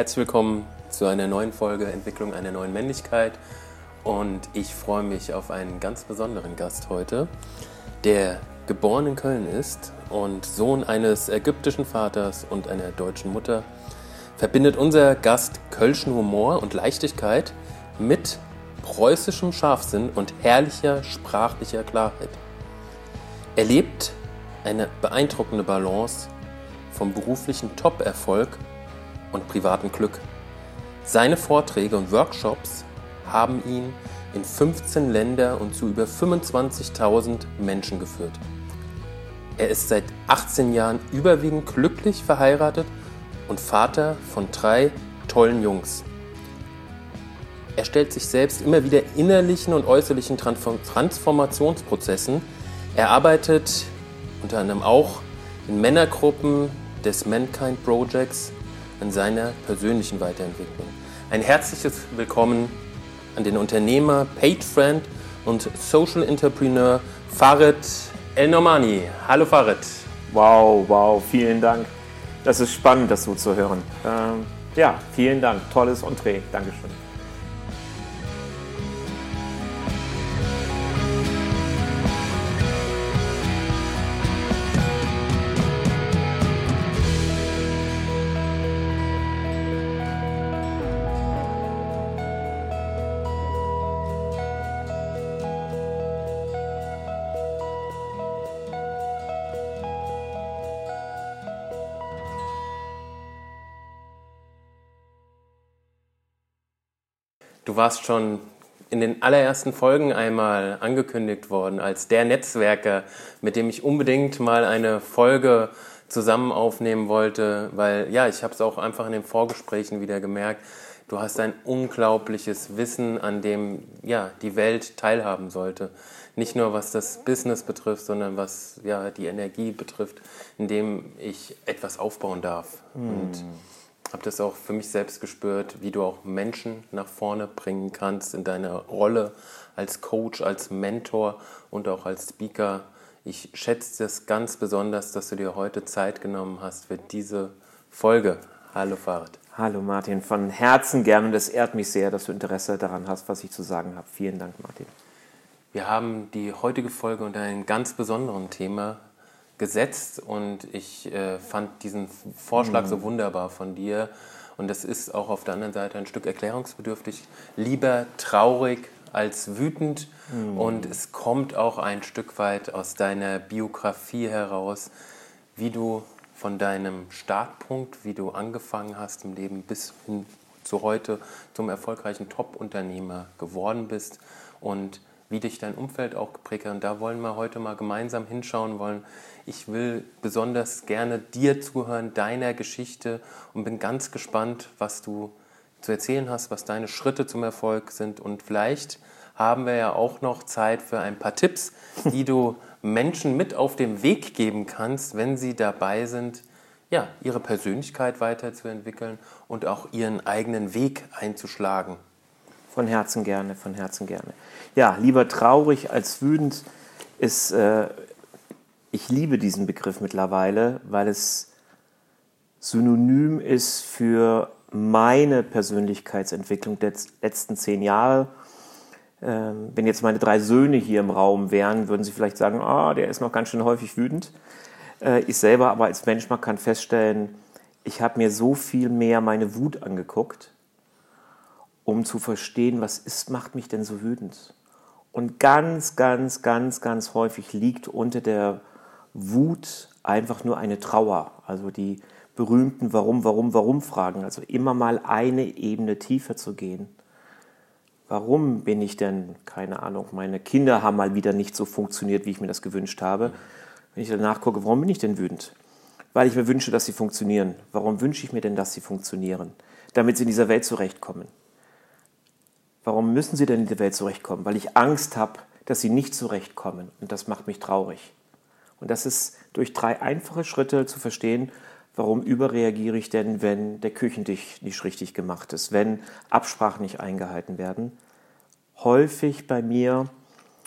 Herzlich willkommen zu einer neuen Folge Entwicklung einer neuen Männlichkeit. Und ich freue mich auf einen ganz besonderen Gast heute, der geboren in Köln ist und Sohn eines ägyptischen Vaters und einer deutschen Mutter. Verbindet unser Gast kölschen Humor und Leichtigkeit mit preußischem Scharfsinn und herrlicher sprachlicher Klarheit. Er lebt eine beeindruckende Balance vom beruflichen Top-Erfolg und privaten Glück. Seine Vorträge und Workshops haben ihn in 15 Länder und zu über 25.000 Menschen geführt. Er ist seit 18 Jahren überwiegend glücklich verheiratet und Vater von drei tollen Jungs. Er stellt sich selbst immer wieder innerlichen und äußerlichen Transformationsprozessen. Er arbeitet unter anderem auch in Männergruppen des Mankind Projects an seiner persönlichen Weiterentwicklung. Ein herzliches Willkommen an den Unternehmer, Paid Friend und Social Entrepreneur Farid El Normani. Hallo Farid. Wow, wow, vielen Dank. Das ist spannend, das so zu hören. Ähm, ja, vielen Dank. Tolles Entree. Dankeschön. Du warst schon in den allerersten Folgen einmal angekündigt worden als der Netzwerker, mit dem ich unbedingt mal eine Folge zusammen aufnehmen wollte, weil ja, ich habe es auch einfach in den Vorgesprächen wieder gemerkt. Du hast ein unglaubliches Wissen, an dem ja die Welt teilhaben sollte. Nicht nur was das Business betrifft, sondern was ja die Energie betrifft, in dem ich etwas aufbauen darf. Mm. Und habe das auch für mich selbst gespürt, wie du auch Menschen nach vorne bringen kannst in deiner Rolle als Coach, als Mentor und auch als Speaker. Ich schätze es ganz besonders, dass du dir heute Zeit genommen hast für diese Folge. Hallo Farid. Hallo Martin, von Herzen gerne und es ehrt mich sehr, dass du Interesse daran hast, was ich zu sagen habe. Vielen Dank, Martin. Wir haben die heutige Folge unter einem ganz besonderen Thema gesetzt und ich äh, fand diesen Vorschlag mhm. so wunderbar von dir. Und das ist auch auf der anderen Seite ein Stück erklärungsbedürftig. Lieber traurig als wütend. Mhm. Und es kommt auch ein Stück weit aus deiner Biografie heraus, wie du von deinem Startpunkt, wie du angefangen hast im Leben bis hin zu heute zum erfolgreichen Top-Unternehmer geworden bist und wie dich dein Umfeld auch geprägt hat. Und da wollen wir heute mal gemeinsam hinschauen wollen, ich will besonders gerne dir zuhören, deiner Geschichte und bin ganz gespannt, was du zu erzählen hast, was deine Schritte zum Erfolg sind. Und vielleicht haben wir ja auch noch Zeit für ein paar Tipps, die du Menschen mit auf den Weg geben kannst, wenn sie dabei sind, ja, ihre Persönlichkeit weiterzuentwickeln und auch ihren eigenen Weg einzuschlagen. Von Herzen gerne, von Herzen gerne. Ja, lieber traurig als wütend ist äh, ich liebe diesen Begriff mittlerweile, weil es synonym ist für meine Persönlichkeitsentwicklung der letzten zehn Jahre. Ähm, wenn jetzt meine drei Söhne hier im Raum wären, würden sie vielleicht sagen, ah, der ist noch ganz schön häufig wütend. Äh, ich selber aber als Mensch, man kann feststellen, ich habe mir so viel mehr meine Wut angeguckt, um zu verstehen, was ist, macht mich denn so wütend. Und ganz, ganz, ganz, ganz häufig liegt unter der Wut einfach nur eine Trauer. Also die berühmten Warum, Warum, Warum-Fragen. Also immer mal eine Ebene tiefer zu gehen. Warum bin ich denn, keine Ahnung, meine Kinder haben mal wieder nicht so funktioniert, wie ich mir das gewünscht habe. Wenn ich danach gucke, warum bin ich denn wütend? Weil ich mir wünsche, dass sie funktionieren. Warum wünsche ich mir denn, dass sie funktionieren? Damit sie in dieser Welt zurechtkommen. Warum müssen sie denn in dieser Welt zurechtkommen? Weil ich Angst habe, dass sie nicht zurechtkommen. Und das macht mich traurig. Und das ist durch drei einfache Schritte zu verstehen, warum überreagiere ich denn, wenn der Küchentisch nicht richtig gemacht ist, wenn Absprachen nicht eingehalten werden. Häufig bei mir,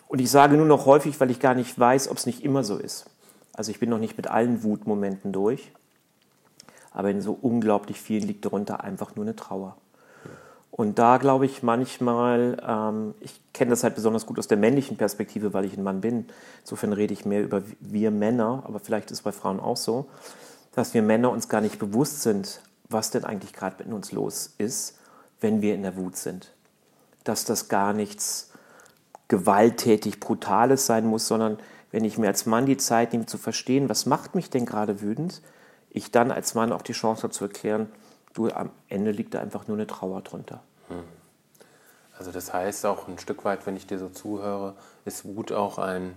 und ich sage nur noch häufig, weil ich gar nicht weiß, ob es nicht immer so ist. Also ich bin noch nicht mit allen Wutmomenten durch. aber in so unglaublich vielen liegt darunter einfach nur eine Trauer. Und da glaube ich manchmal, ähm, ich kenne das halt besonders gut aus der männlichen Perspektive, weil ich ein Mann bin. Insofern rede ich mehr über wir Männer, aber vielleicht ist es bei Frauen auch so, dass wir Männer uns gar nicht bewusst sind, was denn eigentlich gerade mit uns los ist, wenn wir in der Wut sind. Dass das gar nichts gewalttätig Brutales sein muss, sondern wenn ich mir als Mann die Zeit nehme zu verstehen, was macht mich denn gerade wütend, ich dann als Mann auch die Chance habe zu erklären, du, am Ende liegt da einfach nur eine Trauer drunter. Hm. Also das heißt auch ein Stück weit, wenn ich dir so zuhöre, ist Wut auch ein,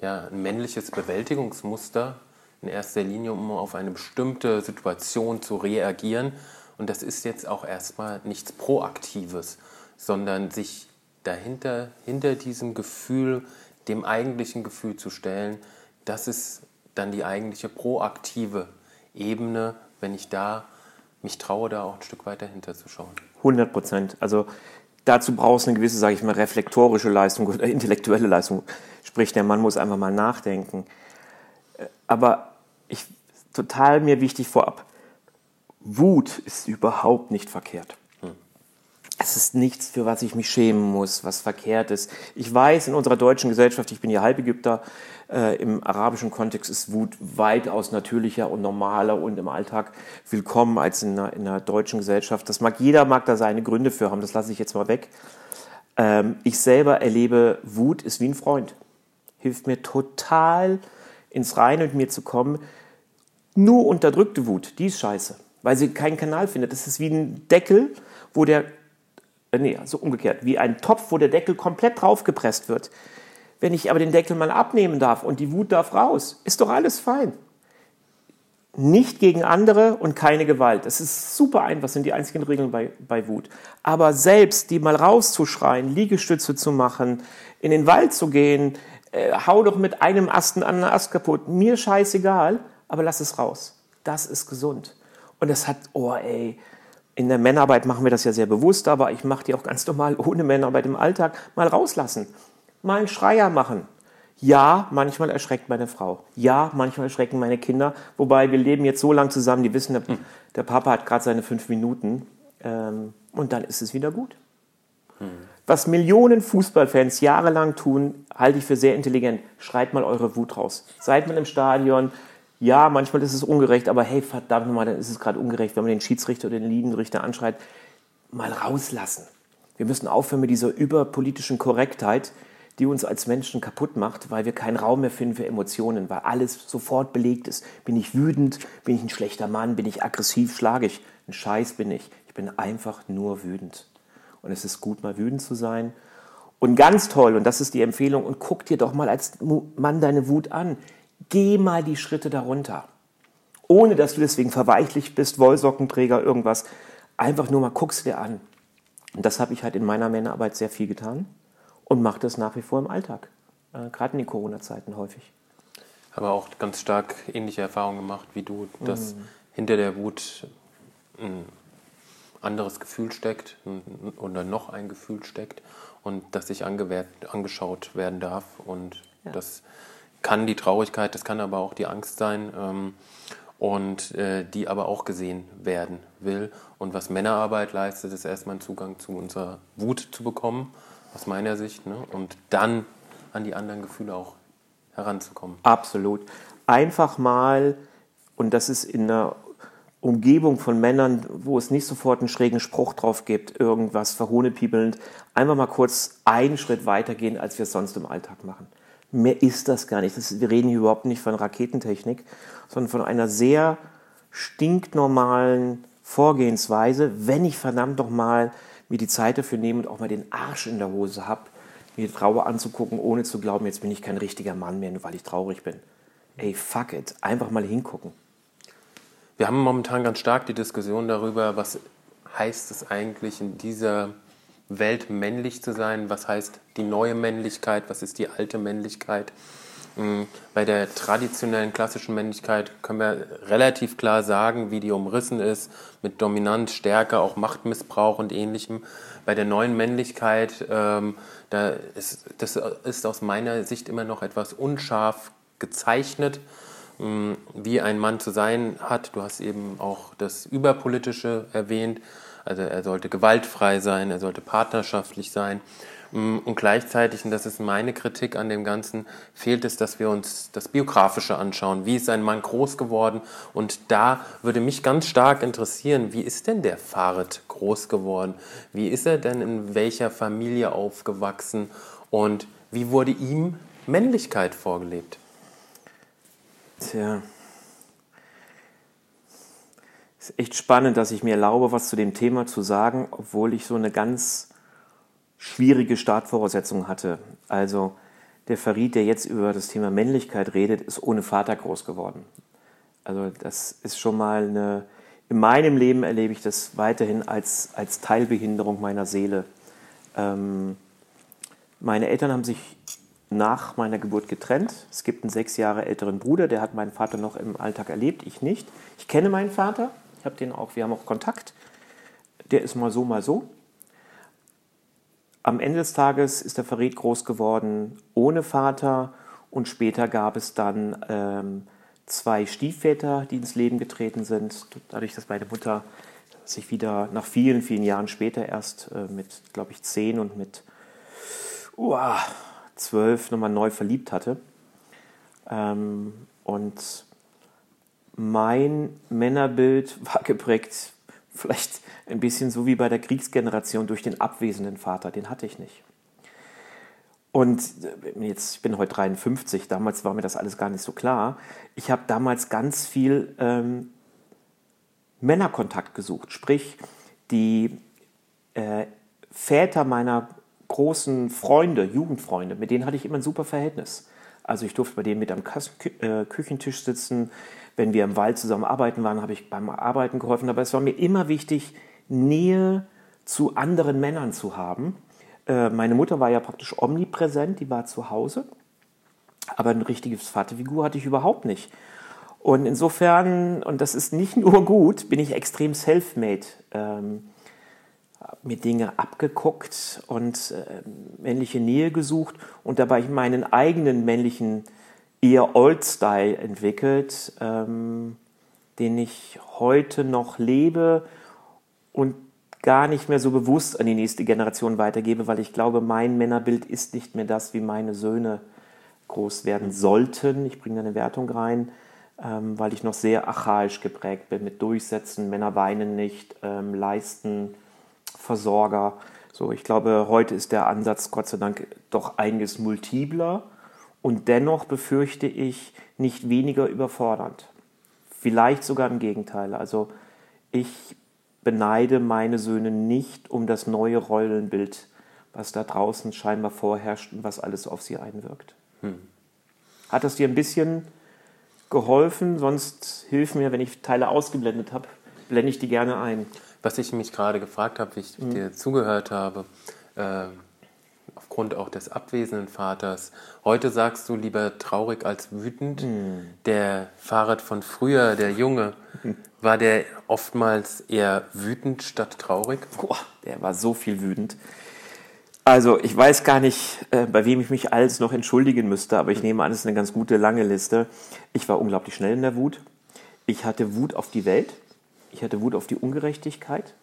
ja, ein männliches Bewältigungsmuster in erster Linie, um auf eine bestimmte Situation zu reagieren. Und das ist jetzt auch erstmal nichts Proaktives, sondern sich dahinter, hinter diesem Gefühl, dem eigentlichen Gefühl zu stellen, das ist dann die eigentliche proaktive Ebene, wenn ich da mich traue, da auch ein Stück weiter hinterzuschauen. 100 Prozent. Also dazu brauchst du eine gewisse, sage ich mal, reflektorische Leistung oder intellektuelle Leistung. Sprich, der Mann muss einfach mal nachdenken. Aber ich, total mir wichtig vorab, Wut ist überhaupt nicht verkehrt. Es ist nichts, für was ich mich schämen muss, was verkehrt ist. Ich weiß, in unserer deutschen Gesellschaft, ich bin ja Halbägypter, äh, im arabischen Kontext ist Wut weitaus natürlicher und normaler und im Alltag willkommen als in einer, in einer deutschen Gesellschaft. Das mag jeder, mag da seine Gründe für haben, das lasse ich jetzt mal weg. Ähm, ich selber erlebe, Wut ist wie ein Freund. Hilft mir total ins Reine mit mir zu kommen. Nur unterdrückte Wut, die ist scheiße, weil sie keinen Kanal findet. Das ist wie ein Deckel, wo der, äh, nee, so umgekehrt, wie ein Topf, wo der Deckel komplett draufgepresst wird. Wenn ich aber den Deckel mal abnehmen darf und die Wut darf raus, ist doch alles fein. Nicht gegen andere und keine Gewalt. Das ist super einfach, sind die einzigen Regeln bei, bei Wut. Aber selbst die mal rauszuschreien, Liegestütze zu machen, in den Wald zu gehen, äh, hau doch mit einem Ast einen anderen Ast kaputt, mir scheißegal, aber lass es raus. Das ist gesund. Und das hat, oh ey, in der Männerarbeit machen wir das ja sehr bewusst, aber ich mache die auch ganz normal ohne Männerarbeit im Alltag mal rauslassen mal einen Schreier machen. Ja, manchmal erschreckt meine Frau. Ja, manchmal erschrecken meine Kinder. Wobei wir leben jetzt so lange zusammen, die wissen, der, der Papa hat gerade seine fünf Minuten. Ähm, und dann ist es wieder gut. Hm. Was Millionen Fußballfans jahrelang tun, halte ich für sehr intelligent. Schreit mal eure Wut raus. Seid mal im Stadion. Ja, manchmal ist es ungerecht, aber hey, verdammt nochmal, dann ist es gerade ungerecht, wenn man den Schiedsrichter oder den Linienrichter anschreit. Mal rauslassen. Wir müssen aufhören mit dieser überpolitischen Korrektheit, die uns als Menschen kaputt macht, weil wir keinen Raum mehr finden für Emotionen, weil alles sofort belegt ist. Bin ich wütend? Bin ich ein schlechter Mann? Bin ich aggressiv? Schlage ich? Ein Scheiß bin ich. Ich bin einfach nur wütend. Und es ist gut, mal wütend zu sein. Und ganz toll, und das ist die Empfehlung, und guck dir doch mal als Mann deine Wut an. Geh mal die Schritte darunter. Ohne dass du deswegen verweichlicht bist, Wollsockenträger, irgendwas. Einfach nur mal guckst dir an. Und das habe ich halt in meiner Männerarbeit sehr viel getan und mache das nach wie vor im Alltag, äh, gerade in den Corona-Zeiten häufig. Aber auch ganz stark ähnliche Erfahrungen gemacht wie du, dass mhm. hinter der Wut ein anderes Gefühl steckt oder noch ein Gefühl steckt und dass sich angeschaut werden darf. Und ja. das kann die Traurigkeit, das kann aber auch die Angst sein ähm, und äh, die aber auch gesehen werden will. Und was Männerarbeit leistet, ist erstmal einen Zugang zu unserer Wut zu bekommen aus meiner Sicht. Ne? Und dann an die anderen Gefühle auch heranzukommen. Absolut. Einfach mal, und das ist in einer Umgebung von Männern, wo es nicht sofort einen schrägen Spruch drauf gibt, irgendwas verhohnepiebelnd, einfach mal kurz einen Schritt weitergehen, als wir es sonst im Alltag machen. Mehr ist das gar nicht. Das, wir reden hier überhaupt nicht von Raketentechnik, sondern von einer sehr stinknormalen Vorgehensweise, wenn ich verdammt doch mal mir die Zeit dafür nehme und auch mal den Arsch in der Hose habe, mir die Trauer anzugucken, ohne zu glauben, jetzt bin ich kein richtiger Mann mehr, nur weil ich traurig bin. Ey, fuck it. Einfach mal hingucken. Wir haben momentan ganz stark die Diskussion darüber, was heißt es eigentlich in dieser Welt männlich zu sein? Was heißt die neue Männlichkeit? Was ist die alte Männlichkeit? Hm, bei der traditionellen klassischen Männlichkeit können wir relativ klar sagen, wie die umrissen ist, mit Dominanz, Stärke, auch Machtmissbrauch und ähnlichem. Bei der neuen Männlichkeit, ähm, da ist, das ist aus meiner Sicht immer noch etwas unscharf gezeichnet, wie ein Mann zu sein hat. Du hast eben auch das Überpolitische erwähnt. Also er sollte gewaltfrei sein, er sollte partnerschaftlich sein. Mm, und gleichzeitig, und das ist meine Kritik an dem Ganzen, fehlt es, dass wir uns das Biografische anschauen. Wie ist ein Mann groß geworden? Und da würde mich ganz stark interessieren, wie ist denn der Farid groß geworden? Wie ist er denn in welcher Familie aufgewachsen? Und wie wurde ihm Männlichkeit vorgelebt? Tja. Es ist echt spannend, dass ich mir erlaube, was zu dem Thema zu sagen, obwohl ich so eine ganz schwierige Startvoraussetzungen hatte. Also der Farid, der jetzt über das Thema Männlichkeit redet, ist ohne Vater groß geworden. Also das ist schon mal eine, in meinem Leben erlebe ich das weiterhin als, als Teilbehinderung meiner Seele. Ähm, meine Eltern haben sich nach meiner Geburt getrennt. Es gibt einen sechs Jahre älteren Bruder, der hat meinen Vater noch im Alltag erlebt, ich nicht. Ich kenne meinen Vater, ich habe den auch, wir haben auch Kontakt. Der ist mal so, mal so. Am Ende des Tages ist der Farid groß geworden ohne Vater und später gab es dann ähm, zwei Stiefväter, die ins Leben getreten sind. Dadurch, dass meine Mutter sich wieder nach vielen, vielen Jahren später erst äh, mit, glaube ich, zehn und mit uh, zwölf nochmal neu verliebt hatte. Ähm, und mein Männerbild war geprägt vielleicht ein bisschen so wie bei der Kriegsgeneration durch den abwesenden Vater, den hatte ich nicht. Und äh, jetzt, ich bin heute 53, damals war mir das alles gar nicht so klar. Ich habe damals ganz viel ähm, Männerkontakt gesucht, sprich die äh, Väter meiner großen Freunde, Jugendfreunde, mit denen hatte ich immer ein super Verhältnis. Also ich durfte bei denen mit am äh, Küchentisch sitzen. Wenn wir im Wald zusammen arbeiten waren, habe ich beim Arbeiten geholfen. Aber es war mir immer wichtig, Nähe zu anderen Männern zu haben. Äh, meine Mutter war ja praktisch omnipräsent, die war zu Hause. Aber ein richtiges Vaterfigur hatte ich überhaupt nicht. Und insofern, und das ist nicht nur gut, bin ich extrem self-made. Ähm, mir Dinge abgeguckt und äh, männliche Nähe gesucht und dabei meinen eigenen männlichen, eher Old-Style entwickelt, ähm, den ich heute noch lebe und gar nicht mehr so bewusst an die nächste Generation weitergebe, weil ich glaube, mein Männerbild ist nicht mehr das, wie meine Söhne groß werden sollten. Ich bringe da eine Wertung rein, ähm, weil ich noch sehr archaisch geprägt bin mit Durchsetzen, Männer weinen nicht, ähm, leisten, Versorger. So, ich glaube, heute ist der Ansatz Gott sei Dank doch einiges multipler und dennoch befürchte ich nicht weniger überfordernd. Vielleicht sogar im Gegenteil. Also ich beneide meine Söhne nicht um das neue Rollenbild, was da draußen scheinbar vorherrscht und was alles auf sie einwirkt. Hm. Hat das dir ein bisschen geholfen? Sonst hilf mir, wenn ich Teile ausgeblendet habe, blende ich die gerne ein. Was ich mich gerade gefragt habe, wie ich mhm. dir zugehört habe, äh, aufgrund auch des abwesenden Vaters. Heute sagst du lieber traurig als wütend. Mhm. Der Fahrrad von früher, der Junge, war der oftmals eher wütend statt traurig? Boah, der war so viel wütend. Also ich weiß gar nicht, äh, bei wem ich mich alles noch entschuldigen müsste, aber ich nehme an, es ist eine ganz gute lange Liste. Ich war unglaublich schnell in der Wut. Ich hatte Wut auf die Welt. Ich hatte Wut auf die Ungerechtigkeit.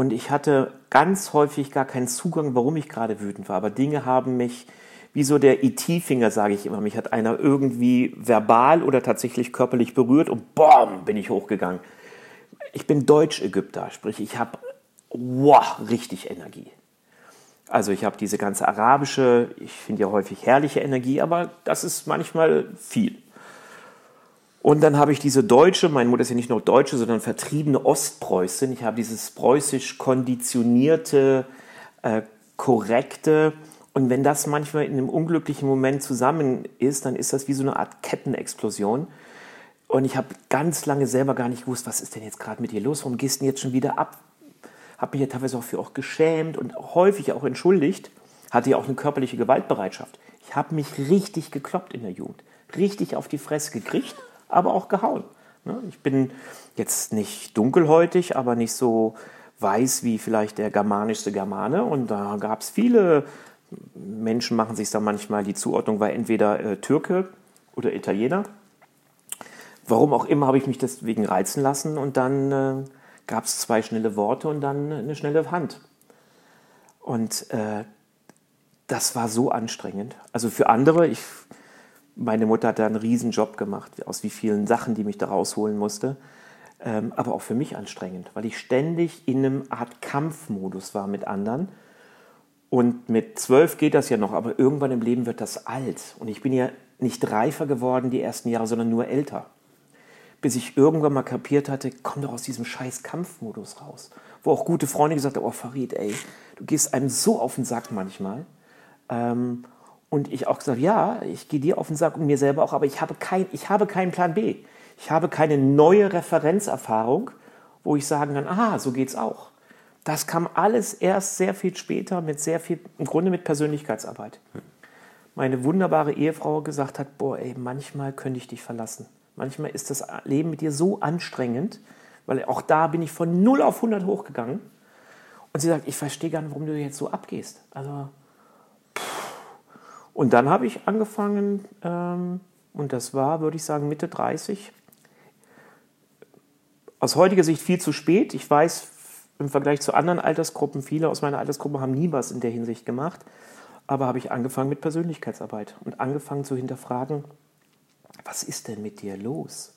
Und ich hatte ganz häufig gar keinen Zugang, warum ich gerade wütend war. Aber Dinge haben mich wie so der IT-Finger, sage ich immer. Mich hat einer irgendwie verbal oder tatsächlich körperlich berührt und BOM, bin ich hochgegangen. Ich bin Deutsch-Ägypter, sprich, ich habe wow, richtig Energie. Also ich habe diese ganze arabische, ich finde ja häufig herrliche Energie, aber das ist manchmal viel. Und dann habe ich diese deutsche, meine Mutter ist ja nicht nur deutsche, sondern vertriebene Ostpreußin. Ich habe dieses preußisch konditionierte, äh, korrekte, und wenn das manchmal in einem unglücklichen Moment zusammen ist, dann ist das wie so eine Art Kettenexplosion. Und ich habe ganz lange selber gar nicht gewusst, was ist denn jetzt gerade mit dir los? Warum gehst du denn jetzt schon wieder ab? Habe mich ja teilweise auch für auch geschämt und häufig auch entschuldigt. Hatte ja auch eine körperliche Gewaltbereitschaft. Ich habe mich richtig gekloppt in der Jugend. Richtig auf die Fresse gekriegt, aber auch gehauen. Ne? Ich bin jetzt nicht dunkelhäutig, aber nicht so weiß wie vielleicht der germanischste Germane. Und da gab es viele Menschen machen sich da manchmal die Zuordnung, war entweder äh, Türke oder Italiener. warum auch immer habe ich mich deswegen reizen lassen und dann äh, gab es zwei schnelle Worte und dann eine schnelle Hand. Und äh, das war so anstrengend. Also für andere, ich, meine Mutter hat da einen riesen Job gemacht, aus wie vielen Sachen, die mich da rausholen musste. Ähm, aber auch für mich anstrengend, weil ich ständig in einem Art Kampfmodus war mit anderen. Und mit zwölf geht das ja noch, aber irgendwann im Leben wird das alt. Und ich bin ja nicht reifer geworden die ersten Jahre, sondern nur älter. Bis ich irgendwann mal kapiert hatte, komm doch aus diesem scheiß Kampfmodus raus. Wo auch gute Freunde gesagt haben, oh Farid, ey, du gehst einem so auf den Sack manchmal. Ähm, und ich auch gesagt, ja, ich gehe dir auf den Sack und mir selber auch, aber ich habe, kein, ich habe keinen Plan B. Ich habe keine neue Referenzerfahrung, wo ich sagen kann, aha, so geht's auch. Das kam alles erst sehr viel später mit sehr viel, im Grunde mit Persönlichkeitsarbeit. Meine wunderbare Ehefrau gesagt hat, boah, ey, manchmal könnte ich dich verlassen. Manchmal ist das Leben mit dir so anstrengend, weil auch da bin ich von 0 auf 100 hochgegangen. Und sie sagt, ich verstehe gar nicht, warum du jetzt so abgehst. Also, und dann habe ich angefangen, ähm, und das war, würde ich sagen, Mitte 30. Aus heutiger Sicht viel zu spät. Ich weiß, im Vergleich zu anderen Altersgruppen, viele aus meiner Altersgruppe haben nie was in der Hinsicht gemacht. Aber habe ich angefangen mit Persönlichkeitsarbeit und angefangen zu hinterfragen, was ist denn mit dir los?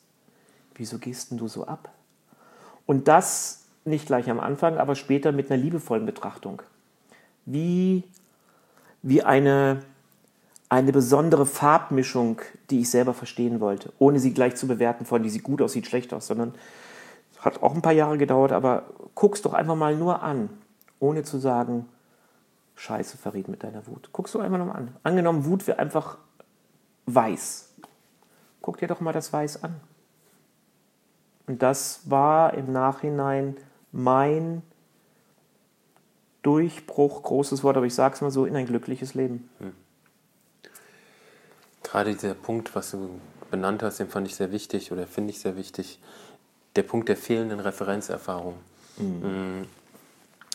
Wieso gehst denn du so ab? Und das nicht gleich am Anfang, aber später mit einer liebevollen Betrachtung. Wie, wie eine, eine besondere Farbmischung, die ich selber verstehen wollte, ohne sie gleich zu bewerten, von die sieht gut aus, sieht schlecht aus, sondern hat auch ein paar Jahre gedauert, aber guck's doch einfach mal nur an, ohne zu sagen, Scheiße, verriet mit deiner Wut. Guckst du einfach nochmal an. Angenommen, Wut wäre einfach weiß. Guck dir doch mal das Weiß an. Und das war im Nachhinein mein Durchbruch, großes Wort, aber ich sage es mal so, in ein glückliches Leben. Hm. Gerade dieser Punkt, was du benannt hast, den fand ich sehr wichtig oder finde ich sehr wichtig der Punkt der fehlenden Referenzerfahrung. Mhm.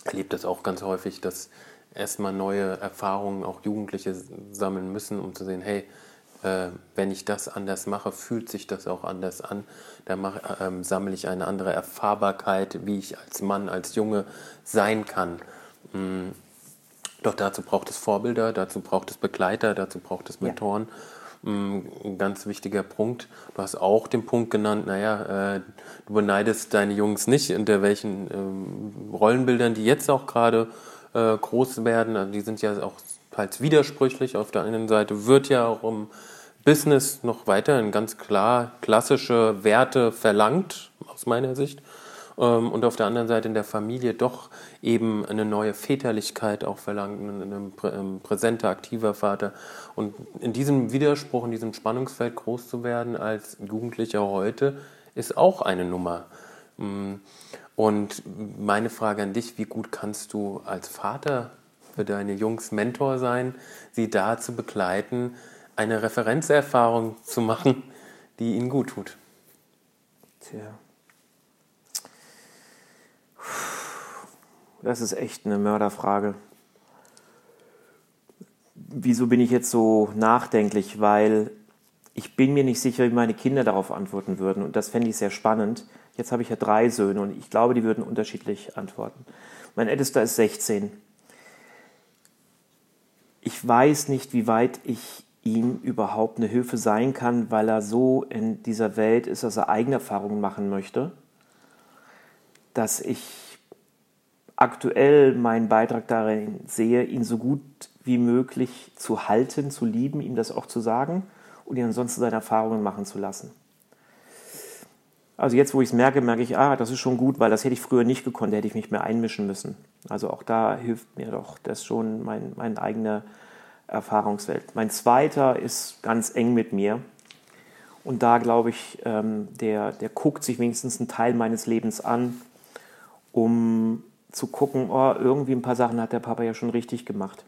Erlebt das auch ganz häufig, dass erstmal neue Erfahrungen auch Jugendliche sammeln müssen, um zu sehen, hey, äh, wenn ich das anders mache, fühlt sich das auch anders an. Da mache, ähm, sammle ich eine andere Erfahrbarkeit, wie ich als Mann, als Junge sein kann. Mhm. Doch dazu braucht es Vorbilder, dazu braucht es Begleiter, dazu braucht es Mentoren. Ja ein ganz wichtiger Punkt. Du hast auch den Punkt genannt, naja, äh, du beneidest deine Jungs nicht, unter welchen ähm, Rollenbildern die jetzt auch gerade äh, groß werden. Also die sind ja auch teils widersprüchlich. Auf der einen Seite wird ja auch im Business noch weiterhin ganz klar klassische Werte verlangt, aus meiner Sicht. Ähm, und auf der anderen Seite in der Familie doch eben eine neue Väterlichkeit auch verlangt, ein, ein präsenter, aktiver Vater. Und in diesem Widerspruch, in diesem Spannungsfeld groß zu werden als Jugendlicher heute, ist auch eine Nummer. Mm. Und meine Frage an dich, wie gut kannst du als Vater für deine Jungs Mentor sein, sie da zu begleiten, eine Referenzerfahrung zu machen, die ihnen gut tut? Tja. Das ist echt eine Mörderfrage. Wieso bin ich jetzt so nachdenklich? Weil ich bin mir nicht sicher, wie meine Kinder darauf antworten würden. Und das fände ich sehr spannend. Jetzt habe ich ja drei Söhne und ich glaube, die würden unterschiedlich antworten. Mein ältester ist 16. Ich weiß nicht, wie weit ich ihm überhaupt eine Hilfe sein kann, weil er so in dieser Welt ist, dass er eigene Erfahrungen machen möchte, dass ich aktuell meinen Beitrag darin sehe, ihn so gut wie möglich zu halten, zu lieben, ihm das auch zu sagen und ihn ansonsten seine Erfahrungen machen zu lassen. Also jetzt, wo ich es merke, merke ich, ah, das ist schon gut, weil das hätte ich früher nicht gekonnt, da hätte ich mich mehr einmischen müssen. Also auch da hilft mir doch das schon mein, meine eigene Erfahrungswelt. Mein zweiter ist ganz eng mit mir. Und da glaube ich, ähm, der, der guckt sich wenigstens einen Teil meines Lebens an, um zu gucken, oh, irgendwie ein paar Sachen hat der Papa ja schon richtig gemacht.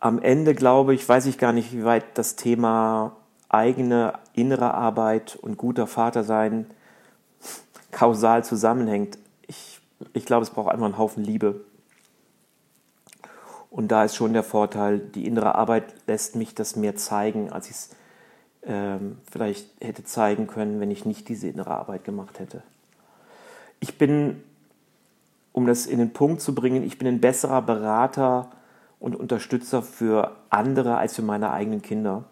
Am Ende glaube ich, weiß ich gar nicht, wie weit das Thema eigene innere Arbeit und guter Vater sein kausal zusammenhängt. Ich, ich glaube, es braucht einfach einen Haufen Liebe. Und da ist schon der Vorteil, die innere Arbeit lässt mich das mehr zeigen, als ich es ähm, vielleicht hätte zeigen können, wenn ich nicht diese innere Arbeit gemacht hätte. Ich bin, um das in den Punkt zu bringen, ich bin ein besserer Berater und Unterstützer für andere als für meine eigenen Kinder.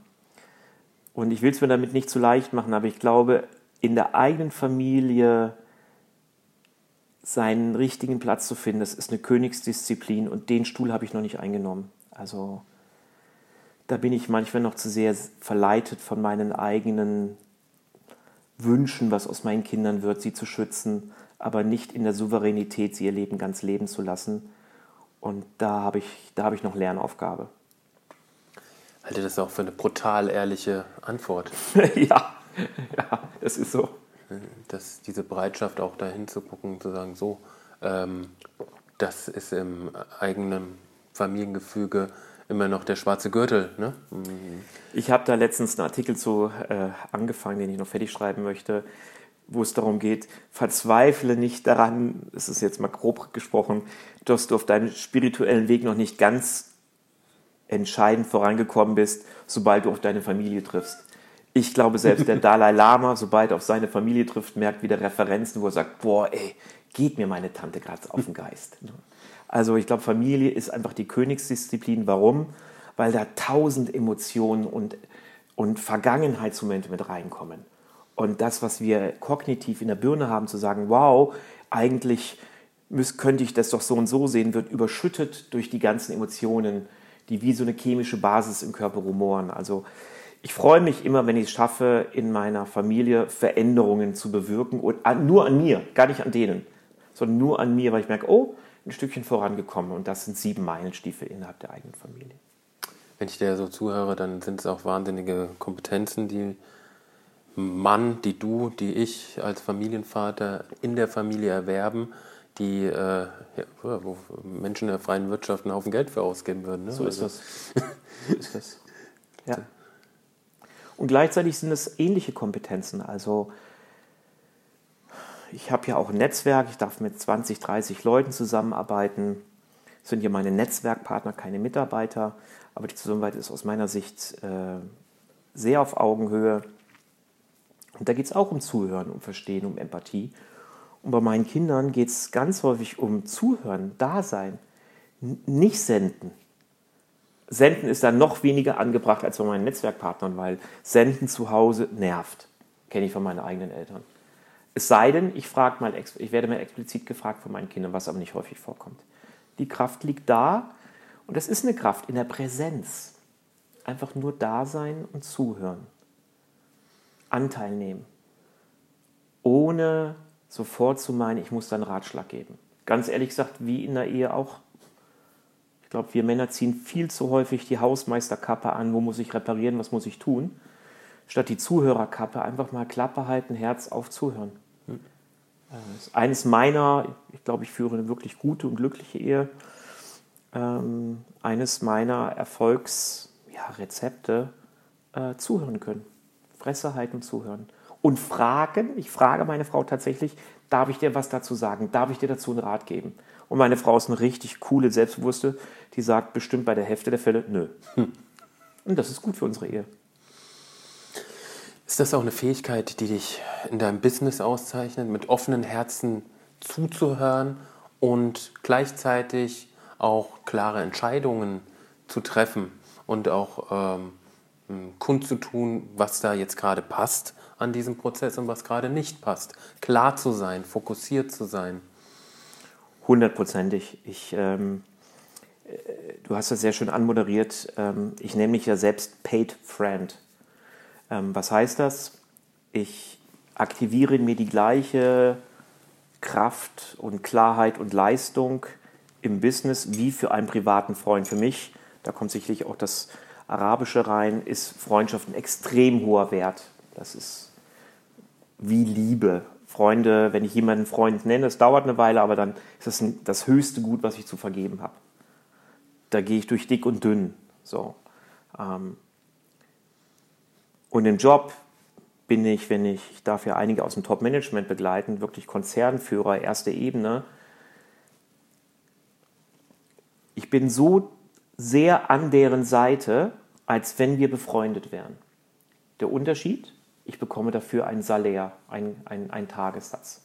Und ich will es mir damit nicht zu leicht machen, aber ich glaube, in der eigenen Familie seinen richtigen Platz zu finden, das ist eine Königsdisziplin und den Stuhl habe ich noch nicht eingenommen. Also da bin ich manchmal noch zu sehr verleitet von meinen eigenen Wünschen, was aus meinen Kindern wird, sie zu schützen, aber nicht in der Souveränität, sie ihr Leben ganz leben zu lassen. Und da habe ich, da habe ich noch Lernaufgabe. Halte das auch für eine brutal ehrliche Antwort. ja, ja, das ist so. Dass diese Bereitschaft auch dahin zu gucken, zu sagen, so, ähm, das ist im eigenen Familiengefüge immer noch der schwarze Gürtel. Ne? Mhm. Ich habe da letztens einen Artikel zu äh, angefangen, den ich noch fertig schreiben möchte, wo es darum geht, verzweifle nicht daran, es ist jetzt mal grob gesprochen, dass du auf deinem spirituellen Weg noch nicht ganz entscheidend vorangekommen bist, sobald du auf deine Familie triffst. Ich glaube, selbst der Dalai Lama, sobald er auf seine Familie trifft, merkt wieder Referenzen, wo er sagt, boah, ey, geht mir meine Tante gerade auf den Geist. Also ich glaube, Familie ist einfach die Königsdisziplin. Warum? Weil da tausend Emotionen und, und Vergangenheitsmomente mit reinkommen. Und das, was wir kognitiv in der Birne haben, zu sagen, wow, eigentlich könnte ich das doch so und so sehen, wird überschüttet durch die ganzen Emotionen, die wie so eine chemische Basis im Körper rumoren. Also ich freue mich immer, wenn ich es schaffe, in meiner Familie Veränderungen zu bewirken und nur an mir, gar nicht an denen, sondern nur an mir, weil ich merke, oh, ein Stückchen vorangekommen und das sind sieben Meilenstiefel innerhalb der eigenen Familie. Wenn ich dir so zuhöre, dann sind es auch wahnsinnige Kompetenzen, die Mann, die du, die ich als Familienvater in der Familie erwerben, die äh, ja, wo Menschen in der freien Wirtschaft einen Haufen Geld für ausgeben würden. Ne? So ist also. das. ist das. Ja. Und gleichzeitig sind es ähnliche Kompetenzen. Also ich habe ja auch ein Netzwerk, ich darf mit 20, 30 Leuten zusammenarbeiten. Das sind ja meine Netzwerkpartner, keine Mitarbeiter, aber die Zusammenarbeit ist aus meiner Sicht äh, sehr auf Augenhöhe. Und da geht es auch um Zuhören, um Verstehen, um Empathie. Und bei meinen Kindern geht es ganz häufig um Zuhören, Dasein, nicht senden. Senden ist dann noch weniger angebracht als bei meinen Netzwerkpartnern, weil Senden zu Hause nervt. Kenne ich von meinen eigenen Eltern. Es sei denn, ich, frag mal, ich werde mal explizit gefragt von meinen Kindern, was aber nicht häufig vorkommt. Die Kraft liegt da und das ist eine Kraft in der Präsenz. Einfach nur da sein und zuhören. Anteil nehmen. Ohne sofort zu meinen, ich muss dann Ratschlag geben. Ganz ehrlich gesagt, wie in der Ehe auch. Ich glaube, wir Männer ziehen viel zu häufig die Hausmeisterkappe an, wo muss ich reparieren, was muss ich tun, statt die Zuhörerkappe einfach mal Klappe halten, Herz auf zuhören. Das ist eines meiner, ich glaube, ich führe eine wirklich gute und glückliche Ehe. Ähm, eines meiner Erfolgsrezepte ja, äh, zuhören können. Fresse halten, zuhören. Und fragen, ich frage meine Frau tatsächlich, darf ich dir was dazu sagen? Darf ich dir dazu einen Rat geben? Und meine Frau ist eine richtig coole, selbstbewusste, die sagt bestimmt bei der Hälfte der Fälle, nö. Hm. Und das ist gut für unsere Ehe. Ist das auch eine Fähigkeit, die dich in deinem Business auszeichnet, mit offenen Herzen zuzuhören und gleichzeitig auch klare Entscheidungen zu treffen und auch ähm, kundzutun, was da jetzt gerade passt an diesem Prozess und was gerade nicht passt. Klar zu sein, fokussiert zu sein. Hundertprozentig. Ich, ähm, äh, du hast das sehr schön anmoderiert. Ähm, ich nenne mich ja selbst Paid Friend. Ähm, was heißt das? Ich aktiviere mir die gleiche Kraft und Klarheit und Leistung im Business wie für einen privaten Freund. Für mich, da kommt sicherlich auch das Arabische rein, ist Freundschaft ein extrem hoher Wert. Das ist wie Liebe. Freunde, wenn ich jemanden Freund nenne, es dauert eine Weile, aber dann ist das das höchste Gut, was ich zu vergeben habe. Da gehe ich durch dick und dünn. So. Ähm, und im Job bin ich, wenn ich, ich darf ja einige aus dem Top-Management begleiten, wirklich Konzernführer, erste Ebene. Ich bin so sehr an deren Seite, als wenn wir befreundet wären. Der Unterschied, ich bekomme dafür ein Salär, einen ein Tagessatz.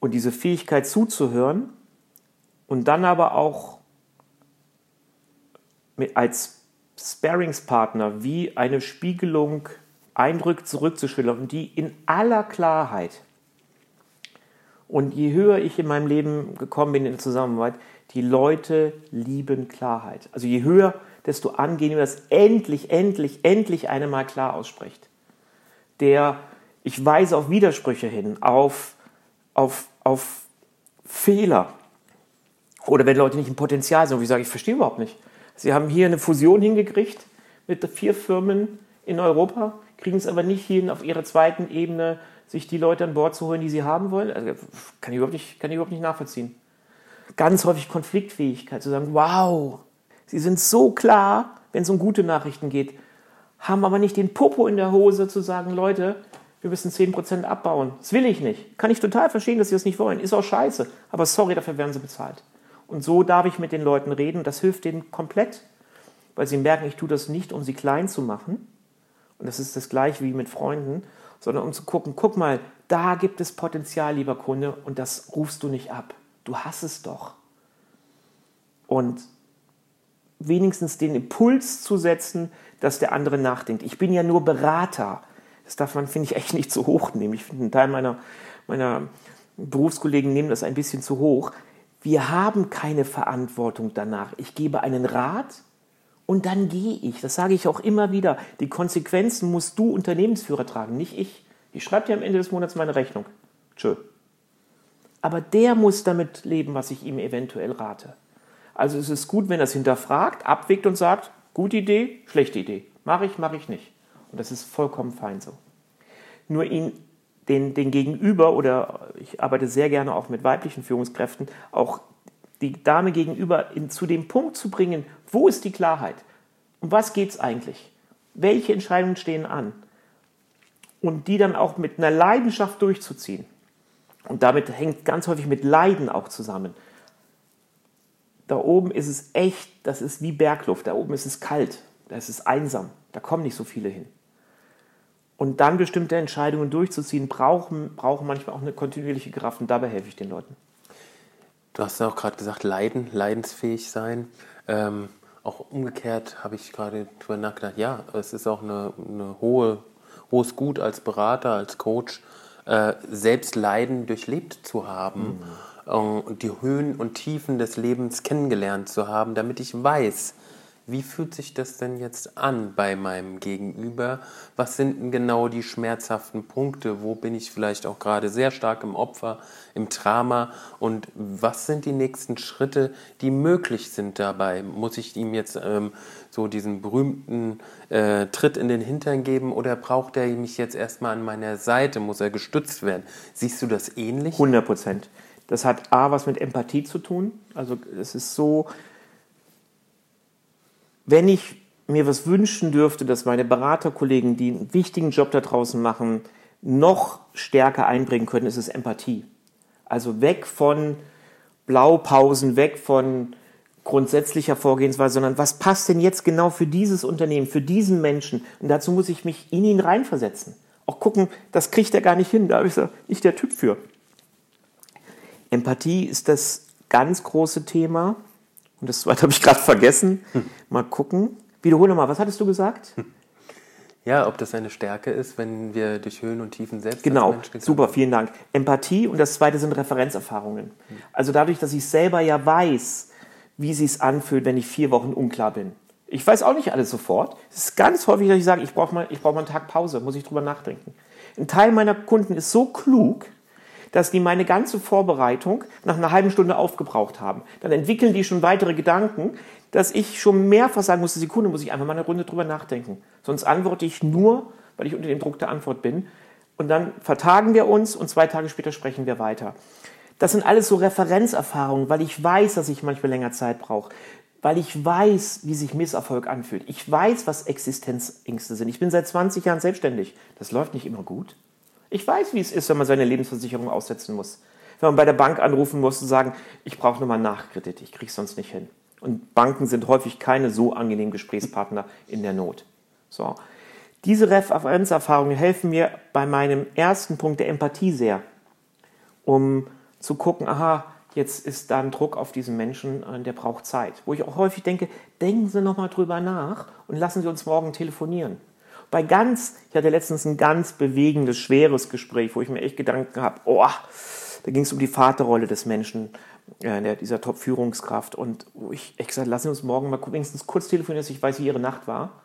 Und diese Fähigkeit zuzuhören und dann aber auch mit, als Sparingspartner wie eine Spiegelung Eindrücke zurückzuschildern und die in aller Klarheit. Und je höher ich in meinem Leben gekommen bin in Zusammenarbeit, die Leute lieben Klarheit. Also je höher, desto angenehmer das endlich, endlich, endlich eine mal klar ausspricht. Der, ich weise auf Widersprüche hin, auf, auf, auf Fehler. Oder wenn Leute nicht ein Potenzial sind, ich sage, ich verstehe überhaupt nicht. Sie haben hier eine Fusion hingekriegt mit vier Firmen in Europa, kriegen es aber nicht hin, auf ihrer zweiten Ebene sich die Leute an Bord zu holen, die sie haben wollen. Also kann ich überhaupt nicht, kann ich überhaupt nicht nachvollziehen. Ganz häufig Konfliktfähigkeit, zu sagen, wow, sie sind so klar, wenn es um gute Nachrichten geht, haben aber nicht den Popo in der Hose zu sagen, Leute, wir müssen 10% abbauen. Das will ich nicht. Kann ich total verstehen, dass sie das nicht wollen. Ist auch scheiße. Aber sorry, dafür werden sie bezahlt. Und so darf ich mit den Leuten reden. Das hilft denen komplett, weil sie merken, ich tue das nicht, um sie klein zu machen. Und das ist das gleiche wie mit Freunden, sondern um zu gucken, guck mal, da gibt es Potenzial, lieber Kunde, und das rufst du nicht ab. Du hast es doch. Und wenigstens den Impuls zu setzen, dass der andere nachdenkt. Ich bin ja nur Berater. Das darf man, finde ich, echt nicht zu hoch nehmen. Ich finde, ein Teil meiner, meiner Berufskollegen nehmen das ein bisschen zu hoch. Wir haben keine Verantwortung danach. Ich gebe einen Rat und dann gehe ich. Das sage ich auch immer wieder. Die Konsequenzen musst du Unternehmensführer tragen, nicht ich. Ich schreibe dir am Ende des Monats meine Rechnung. Tschö. Aber der muss damit leben, was ich ihm eventuell rate. Also es ist gut, wenn er es hinterfragt, abwägt und sagt, gute Idee, schlechte Idee. Mache ich, mache ich nicht. Und das ist vollkommen fein so. Nur ihn den, den Gegenüber, oder ich arbeite sehr gerne auch mit weiblichen Führungskräften, auch die Dame gegenüber in, zu dem Punkt zu bringen, wo ist die Klarheit? Um was geht es eigentlich? Welche Entscheidungen stehen an? Und die dann auch mit einer Leidenschaft durchzuziehen. Und damit hängt ganz häufig mit Leiden auch zusammen. Da oben ist es echt, das ist wie Bergluft. Da oben ist es kalt, da ist es einsam, da kommen nicht so viele hin. Und dann bestimmte Entscheidungen durchzuziehen, brauchen, brauchen manchmal auch eine kontinuierliche Kraft und dabei helfe ich den Leuten. Du hast ja auch gerade gesagt, leiden, leidensfähig sein. Ähm, auch umgekehrt habe ich gerade darüber nachgedacht, ja, es ist auch eine, eine hohe, hohes Gut als Berater, als Coach, äh, selbst Leiden durchlebt zu haben mhm. äh, und die Höhen und Tiefen des Lebens kennengelernt zu haben, damit ich weiß, wie fühlt sich das denn jetzt an bei meinem Gegenüber? Was sind denn genau die schmerzhaften Punkte? Wo bin ich vielleicht auch gerade sehr stark im Opfer, im Drama? Und was sind die nächsten Schritte, die möglich sind dabei? Muss ich ihm jetzt ähm, so diesen berühmten äh, Tritt in den Hintern geben oder braucht er mich jetzt erstmal an meiner Seite? Muss er gestützt werden? Siehst du das ähnlich? 100 Prozent. Das hat A, was mit Empathie zu tun. Also es ist so, wenn ich mir was wünschen dürfte, dass meine Beraterkollegen, die einen wichtigen Job da draußen machen, noch stärker einbringen können, ist es Empathie. Also weg von Blaupausen, weg von grundsätzlicher Vorgehensweise, sondern was passt denn jetzt genau für dieses Unternehmen, für diesen Menschen? Und dazu muss ich mich in ihn reinversetzen. Auch gucken, das kriegt er gar nicht hin, da ist er nicht der Typ für. Empathie ist das ganz große Thema. Und das zweite habe ich gerade vergessen. Mal gucken. Wiederhole mal, was hattest du gesagt? Ja, ob das eine Stärke ist, wenn wir durch Höhen und Tiefen selbst. Genau, super, vielen Dank. Empathie und das zweite sind Referenzerfahrungen. Also dadurch, dass ich selber ja weiß, wie es sich anfühlt, wenn ich vier Wochen unklar bin. Ich weiß auch nicht alles sofort. Es ist ganz häufig, dass ich sage, ich brauche mal, brauch mal einen Tag Pause, muss ich drüber nachdenken. Ein Teil meiner Kunden ist so klug, dass die meine ganze Vorbereitung nach einer halben Stunde aufgebraucht haben. Dann entwickeln die schon weitere Gedanken, dass ich schon mehrfach sagen musste, Sekunde, muss ich einfach mal eine Runde drüber nachdenken. Sonst antworte ich nur, weil ich unter dem Druck der Antwort bin. Und dann vertagen wir uns und zwei Tage später sprechen wir weiter. Das sind alles so Referenzerfahrungen, weil ich weiß, dass ich manchmal länger Zeit brauche. Weil ich weiß, wie sich Misserfolg anfühlt. Ich weiß, was Existenzängste sind. Ich bin seit 20 Jahren selbstständig. Das läuft nicht immer gut. Ich weiß, wie es ist, wenn man seine Lebensversicherung aussetzen muss. Wenn man bei der Bank anrufen muss und sagen, ich brauche nochmal Nachkredit, ich kriege es sonst nicht hin. Und Banken sind häufig keine so angenehmen Gesprächspartner in der Not. So. Diese Referenzerfahrungen helfen mir bei meinem ersten Punkt der Empathie sehr, um zu gucken, aha, jetzt ist da ein Druck auf diesen Menschen, äh, der braucht Zeit. Wo ich auch häufig denke, denken Sie nochmal drüber nach und lassen Sie uns morgen telefonieren. Bei ganz, ich hatte letztens ein ganz bewegendes, schweres Gespräch, wo ich mir echt Gedanken habe, oh, da ging es um die Vaterrolle des Menschen, äh, dieser Top-Führungskraft. Und wo ich echt gesagt lassen Sie uns morgen mal wenigstens kurz telefonieren, dass ich weiß, wie Ihre Nacht war.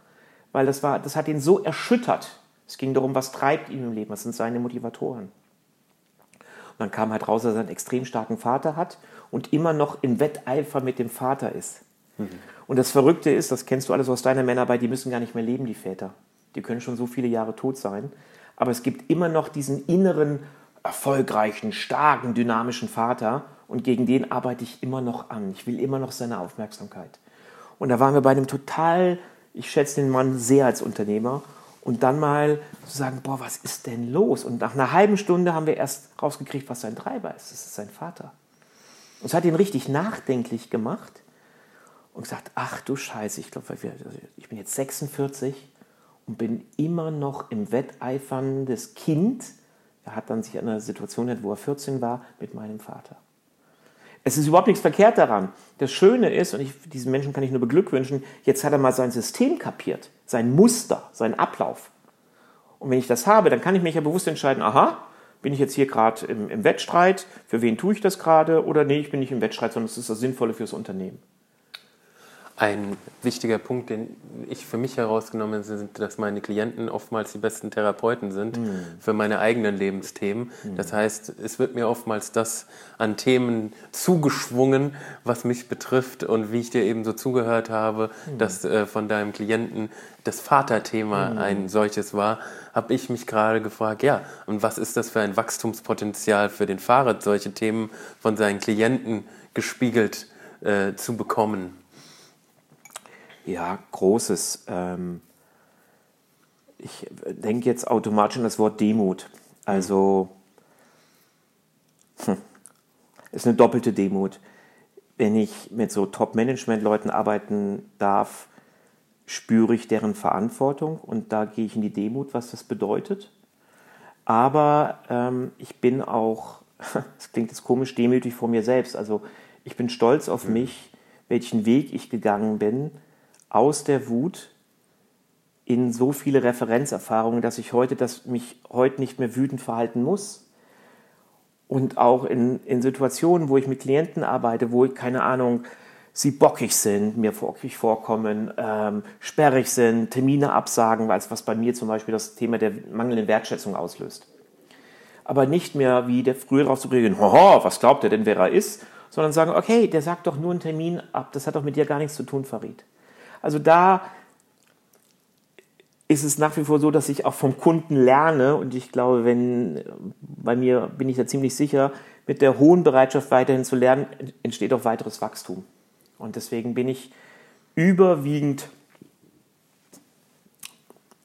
Weil das, war, das hat ihn so erschüttert. Es ging darum, was treibt ihn im Leben, was sind seine Motivatoren. Und dann kam halt raus, dass er einen extrem starken Vater hat und immer noch im Wetteifer mit dem Vater ist. Mhm. Und das Verrückte ist, das kennst du alles aus deiner Männerarbeit, die müssen gar nicht mehr leben, die Väter. Die können schon so viele Jahre tot sein. Aber es gibt immer noch diesen inneren, erfolgreichen, starken, dynamischen Vater. Und gegen den arbeite ich immer noch an. Ich will immer noch seine Aufmerksamkeit. Und da waren wir bei einem total, ich schätze den Mann sehr als Unternehmer. Und dann mal zu sagen, boah, was ist denn los? Und nach einer halben Stunde haben wir erst rausgekriegt, was sein Treiber ist. Das ist sein Vater. Und es hat ihn richtig nachdenklich gemacht und gesagt, ach du Scheiße, ich glaube, ich bin jetzt 46 und bin immer noch im Wetteifern Kind. Er hat dann sich an einer Situation, wo er 14 war, mit meinem Vater. Es ist überhaupt nichts verkehrt daran. Das Schöne ist, und ich, diesen Menschen kann ich nur beglückwünschen, jetzt hat er mal sein System kapiert, sein Muster, seinen Ablauf. Und wenn ich das habe, dann kann ich mich ja bewusst entscheiden, aha, bin ich jetzt hier gerade im, im, Wettstreit, für wen tue ich das gerade, oder nee, ich bin nicht im Wettstreit, sondern es ist das Sinnvolle fürs Unternehmen. Ein wichtiger Punkt, den ich für mich herausgenommen habe, sind, dass meine Klienten oftmals die besten Therapeuten sind mhm. für meine eigenen Lebensthemen. Mhm. Das heißt, es wird mir oftmals das an Themen zugeschwungen, was mich betrifft und wie ich dir eben so zugehört habe, mhm. dass äh, von deinem Klienten das Vaterthema hm. ein solches war, habe ich mich gerade gefragt, ja, und was ist das für ein Wachstumspotenzial für den Fahrer, solche Themen von seinen Klienten gespiegelt äh, zu bekommen? Ja, großes. Ähm, ich denke jetzt automatisch an das Wort Demut. Also, hm, ist eine doppelte Demut. Wenn ich mit so Top-Management-Leuten arbeiten darf, spüre ich deren Verantwortung und da gehe ich in die Demut, was das bedeutet. Aber ähm, ich bin auch, das klingt jetzt komisch, demütig vor mir selbst. Also ich bin stolz auf mhm. mich, welchen Weg ich gegangen bin, aus der Wut in so viele Referenzerfahrungen, dass ich heute, dass mich heute nicht mehr wütend verhalten muss. Und auch in, in Situationen, wo ich mit Klienten arbeite, wo ich, keine Ahnung, sie bockig sind, mir bockig vorkommen, ähm, sperrig sind, Termine absagen, als was bei mir zum Beispiel das Thema der mangelnden Wertschätzung auslöst. Aber nicht mehr wie der früher darauf zu reagieren, hoho, was glaubt er denn, wer er ist, sondern sagen, okay, der sagt doch nur einen Termin ab, das hat doch mit dir gar nichts zu tun, Farid. Also da ist es nach wie vor so, dass ich auch vom Kunden lerne und ich glaube, wenn bei mir bin ich da ziemlich sicher, mit der hohen Bereitschaft weiterhin zu lernen, entsteht auch weiteres Wachstum. Und deswegen bin ich überwiegend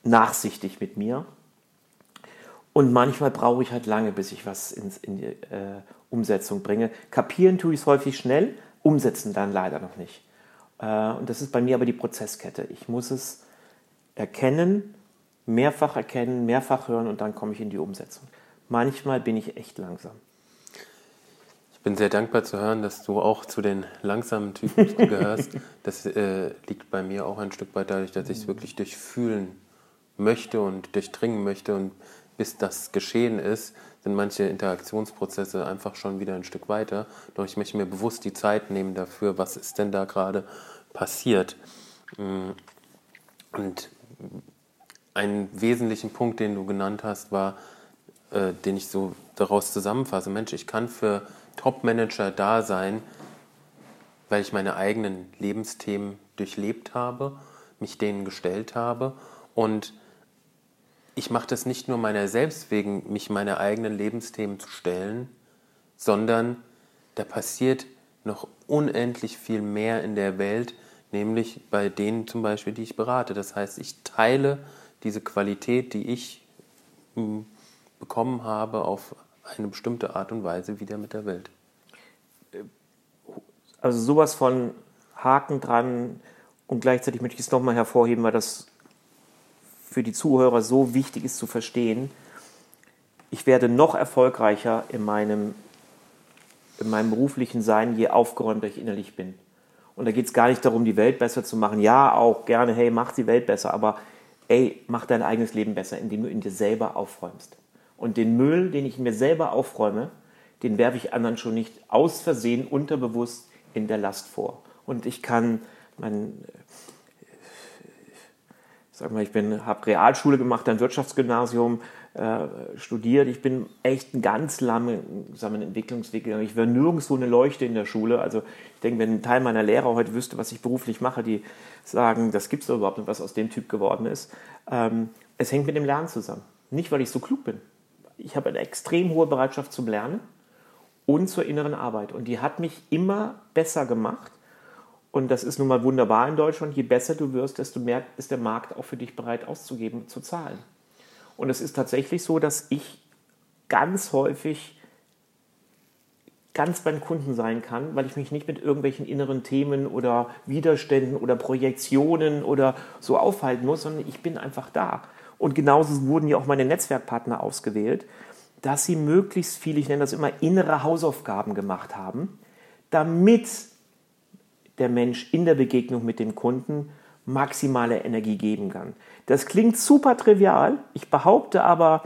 nachsichtig mit mir. Und manchmal brauche ich halt lange, bis ich was ins, in die äh, Umsetzung bringe. Kapieren tue ich es häufig schnell, umsetzen dann leider noch nicht. Äh, und das ist bei mir aber die Prozesskette. Ich muss es erkennen, mehrfach erkennen, mehrfach hören und dann komme ich in die Umsetzung. Manchmal bin ich echt langsam. Ich bin sehr dankbar zu hören, dass du auch zu den langsamen Typen gehörst. Das äh, liegt bei mir auch ein Stück weit dadurch, dass ich es wirklich durchfühlen möchte und durchdringen möchte. Und bis das geschehen ist, sind manche Interaktionsprozesse einfach schon wieder ein Stück weiter. Doch ich möchte mir bewusst die Zeit nehmen dafür, was ist denn da gerade passiert. Mm. Und einen wesentlichen Punkt, den du genannt hast, war, äh, den ich so daraus zusammenfasse, Mensch, ich kann für Top-Manager da sein, weil ich meine eigenen Lebensthemen durchlebt habe, mich denen gestellt habe und ich mache das nicht nur meiner selbst wegen, mich meine eigenen Lebensthemen zu stellen, sondern da passiert noch unendlich viel mehr in der Welt, nämlich bei denen zum Beispiel, die ich berate. Das heißt, ich teile diese Qualität, die ich hm, bekommen habe, auf eine bestimmte Art und Weise wieder mit der Welt. Also sowas von Haken dran und gleichzeitig möchte ich es nochmal hervorheben, weil das für die Zuhörer so wichtig ist zu verstehen, ich werde noch erfolgreicher in meinem, in meinem beruflichen Sein, je aufgeräumter ich innerlich bin. Und da geht es gar nicht darum, die Welt besser zu machen. Ja, auch gerne, hey, mach die Welt besser, aber ey, mach dein eigenes Leben besser, indem du in dir selber aufräumst. Und den Müll, den ich in mir selber aufräume, den werfe ich anderen schon nicht aus Versehen unterbewusst in der Last vor. Und ich kann mein sag mal, ich habe Realschule gemacht, dann Wirtschaftsgymnasium äh, studiert. Ich bin echt einen ganz langsamen Entwicklungsweg gegangen. Ich war nirgendwo eine Leuchte in der Schule. Also ich denke, wenn ein Teil meiner Lehrer heute wüsste, was ich beruflich mache, die sagen, das gibt es doch überhaupt nicht, was aus dem Typ geworden ist. Ähm, es hängt mit dem Lernen zusammen. Nicht, weil ich so klug bin. Ich habe eine extrem hohe Bereitschaft zum Lernen und zur inneren Arbeit. Und die hat mich immer besser gemacht und das ist nun mal wunderbar in Deutschland. Je besser du wirst, desto mehr ist der Markt auch für dich bereit auszugeben, zu zahlen. Und es ist tatsächlich so, dass ich ganz häufig ganz beim Kunden sein kann, weil ich mich nicht mit irgendwelchen inneren Themen oder Widerständen oder Projektionen oder so aufhalten muss, sondern ich bin einfach da. Und genauso wurden ja auch meine Netzwerkpartner ausgewählt, dass sie möglichst viel, ich nenne das immer, innere Hausaufgaben gemacht haben, damit der Mensch in der Begegnung mit dem Kunden maximale Energie geben kann. Das klingt super trivial. Ich behaupte aber,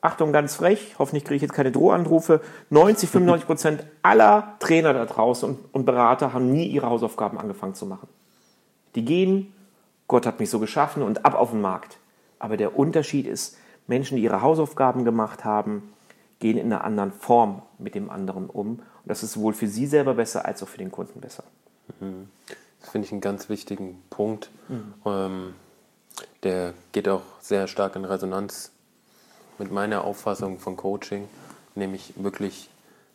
Achtung, ganz frech, hoffentlich kriege ich jetzt keine Drohanrufe, 90, 95 Prozent aller Trainer da draußen und, Berater haben nie ihre Hausaufgaben angefangen zu machen. Die gehen, Gott hat mich so geschaffen und ab auf den Markt. Aber der Unterschied ist, Menschen, die ihre Hausaufgaben gemacht haben, gehen in einer anderen Form mit dem anderen um. Und das ist sowohl für sie selber besser als auch für den Kunden besser. Das finde ich einen ganz wichtigen Punkt. Mhm. Ähm, der geht auch sehr stark in Resonanz mit meiner Auffassung von Coaching, nämlich wirklich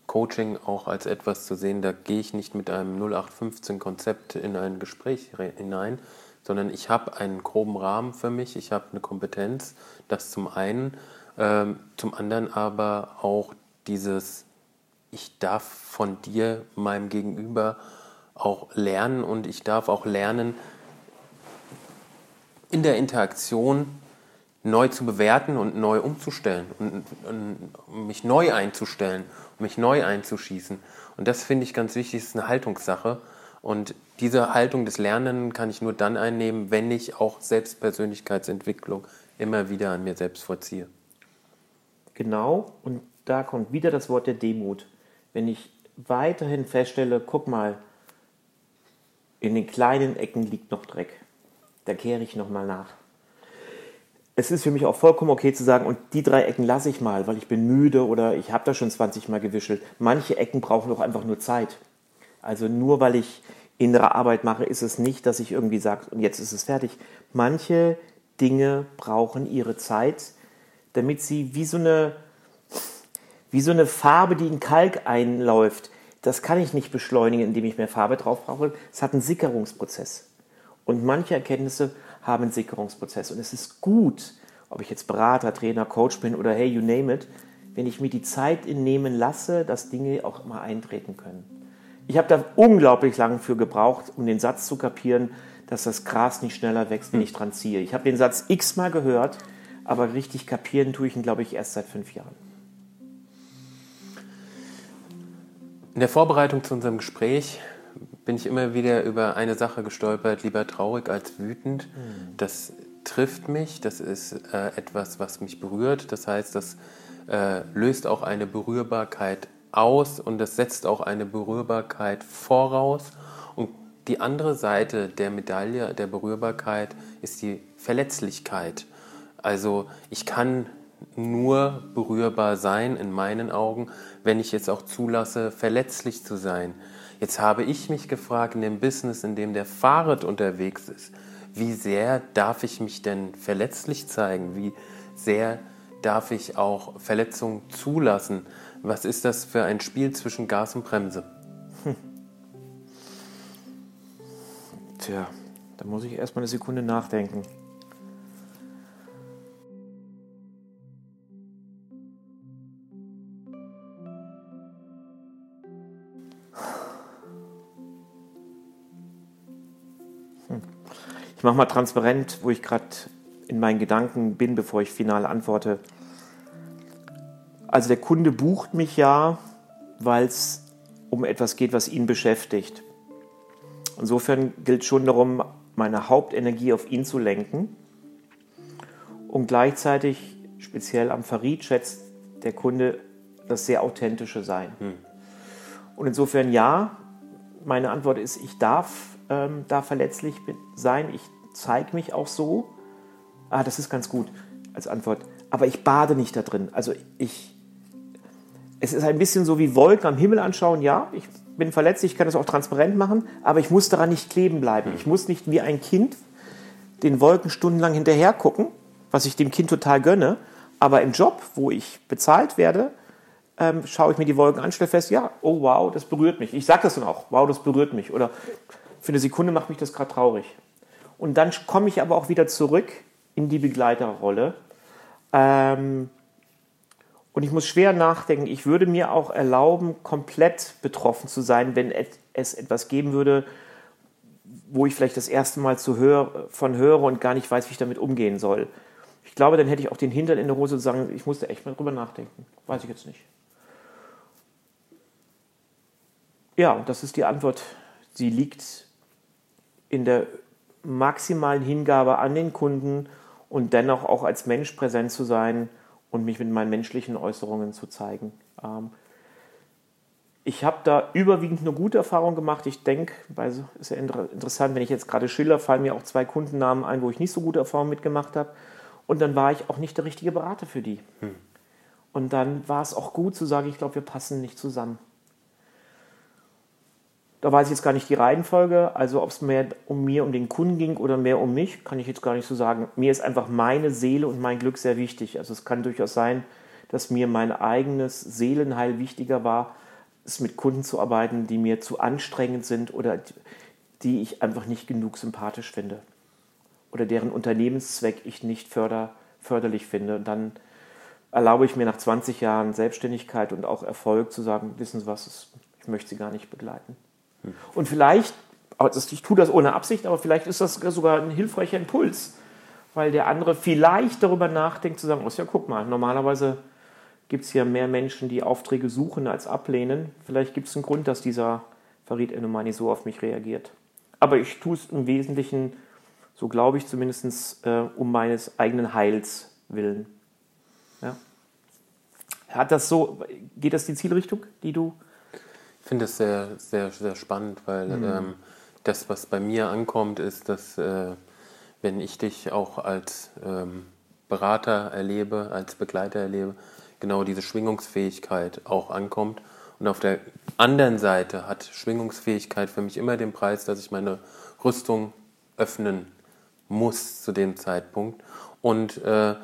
Coaching auch als etwas zu sehen, da gehe ich nicht mit einem 0815-Konzept in ein Gespräch hinein, sondern ich habe einen groben Rahmen für mich, ich habe eine Kompetenz, das zum einen, ähm, zum anderen aber auch dieses, ich darf von dir, meinem Gegenüber, auch lernen und ich darf auch lernen, in der Interaktion neu zu bewerten und neu umzustellen und, und mich neu einzustellen, mich neu einzuschießen. Und das finde ich ganz wichtig, ist eine Haltungssache. Und diese Haltung des Lernenden kann ich nur dann einnehmen, wenn ich auch Selbstpersönlichkeitsentwicklung immer wieder an mir selbst vollziehe. Genau, und da kommt wieder das Wort der Demut. Wenn ich weiterhin feststelle, guck mal, in den kleinen Ecken liegt noch Dreck. Da kehre ich nochmal nach. Es ist für mich auch vollkommen okay zu sagen, und die drei Ecken lasse ich mal, weil ich bin müde oder ich habe da schon 20 Mal gewischelt. Manche Ecken brauchen doch einfach nur Zeit. Also nur weil ich innere Arbeit mache, ist es nicht, dass ich irgendwie sage, und jetzt ist es fertig. Manche Dinge brauchen ihre Zeit, damit sie wie so eine, wie so eine Farbe, die in Kalk einläuft, das kann ich nicht beschleunigen, indem ich mehr Farbe drauf brauche. Es hat einen Sickerungsprozess. Und manche Erkenntnisse haben einen Sickerungsprozess. Und es ist gut, ob ich jetzt Berater, Trainer, Coach bin oder hey, you name it, wenn ich mir die Zeit nehmen lasse, dass Dinge auch mal eintreten können. Ich habe da unglaublich lange für gebraucht, um den Satz zu kapieren, dass das Gras nicht schneller wächst, wenn ich dran ziehe. Ich habe den Satz x-mal gehört, aber richtig kapieren tue ich ihn, glaube ich, erst seit fünf Jahren. In der Vorbereitung zu unserem Gespräch bin ich immer wieder über eine Sache gestolpert, lieber traurig als wütend. Mhm. Das trifft mich, das ist äh, etwas, was mich berührt. Das heißt, das äh, löst auch eine Berührbarkeit aus und das setzt auch eine Berührbarkeit voraus. Und die andere Seite der Medaille der Berührbarkeit ist die Verletzlichkeit. Also ich kann nur berührbar sein in meinen Augen, wenn ich jetzt auch zulasse, verletzlich zu sein. Jetzt habe ich mich gefragt, in dem Business, in dem der Fahrrad unterwegs ist, wie sehr darf ich mich denn verletzlich zeigen? Wie sehr darf ich auch Verletzungen zulassen? Was ist das für ein Spiel zwischen Gas und Bremse? Hm. Tja, da muss ich erstmal eine Sekunde nachdenken. Ich mache mal transparent, wo ich gerade in meinen Gedanken bin, bevor ich final antworte. Also der Kunde bucht mich ja, weil es um etwas geht, was ihn beschäftigt. Insofern gilt schon darum, meine Hauptenergie auf ihn zu lenken. Und gleichzeitig, speziell am Farid, schätzt der Kunde das sehr authentische Sein. Hm. Und insofern ja, meine Antwort ist, ich darf ähm, da verletzlich sein, ich zeige mich auch so. Ah, das ist ganz gut als Antwort. Aber ich bade nicht da drin. Also ich, es ist ein bisschen so wie Wolken am Himmel anschauen. Ja, ich bin verletzlich, ich kann das auch transparent machen, aber ich muss daran nicht kleben bleiben. Ich muss nicht wie ein Kind den Wolken stundenlang hinterher gucken, was ich dem Kind total gönne. Aber im Job, wo ich bezahlt werde, ähm, schaue ich mir die Wolken an, stelle fest, ja, oh wow, das berührt mich. Ich sage das dann auch, wow, das berührt mich. Oder für eine Sekunde macht mich das gerade traurig. Und dann komme ich aber auch wieder zurück in die Begleiterrolle. Ähm, und ich muss schwer nachdenken. Ich würde mir auch erlauben, komplett betroffen zu sein, wenn es etwas geben würde, wo ich vielleicht das erste Mal zu hör, von höre und gar nicht weiß, wie ich damit umgehen soll. Ich glaube, dann hätte ich auch den Hintern in der Hose zu sagen, ich musste echt mal drüber nachdenken. Weiß ich jetzt nicht. Ja, das ist die Antwort. Sie liegt in der maximalen Hingabe an den Kunden und dennoch auch als Mensch präsent zu sein und mich mit meinen menschlichen Äußerungen zu zeigen. Ähm, ich habe da überwiegend eine gute Erfahrung gemacht. Ich denke, weil ist ja interessant, wenn ich jetzt gerade schiller, fallen mir auch zwei Kundennamen ein, wo ich nicht so gute Erfahrungen mitgemacht habe. Und dann war ich auch nicht der richtige Berater für die. Hm. Und dann war es auch gut zu sagen, ich glaube, wir passen nicht zusammen. Da weiß ich jetzt gar nicht die Reihenfolge, also ob es mehr um mir, um den Kunden ging oder mehr um mich, kann ich jetzt gar nicht so sagen. Mir ist einfach meine Seele und mein Glück sehr wichtig. Also es kann durchaus sein, dass mir mein eigenes Seelenheil wichtiger war, es mit Kunden zu arbeiten, die mir zu anstrengend sind oder die ich einfach nicht genug sympathisch finde oder deren Unternehmenszweck ich nicht förder, förderlich finde. Und dann erlaube ich mir nach 20 Jahren Selbstständigkeit und auch Erfolg zu sagen, wissen Sie was, ich möchte Sie gar nicht begleiten. Und vielleicht, ich tue das ohne Absicht, aber vielleicht ist das sogar ein hilfreicher Impuls, weil der andere vielleicht darüber nachdenkt, zu sagen, oh ja, guck mal, normalerweise gibt es ja mehr Menschen, die Aufträge suchen als ablehnen. Vielleicht gibt es einen Grund, dass dieser Farid Enomani so auf mich reagiert. Aber ich tue es im Wesentlichen, so glaube ich zumindest, äh, um meines eigenen Heils willen. Ja. Hat das so, geht das die Zielrichtung, die du finde das sehr, sehr, sehr spannend, weil mhm. ähm, das, was bei mir ankommt, ist, dass äh, wenn ich dich auch als ähm, Berater erlebe, als Begleiter erlebe, genau diese Schwingungsfähigkeit auch ankommt. Und auf der anderen Seite hat Schwingungsfähigkeit für mich immer den Preis, dass ich meine Rüstung öffnen muss zu dem Zeitpunkt und äh,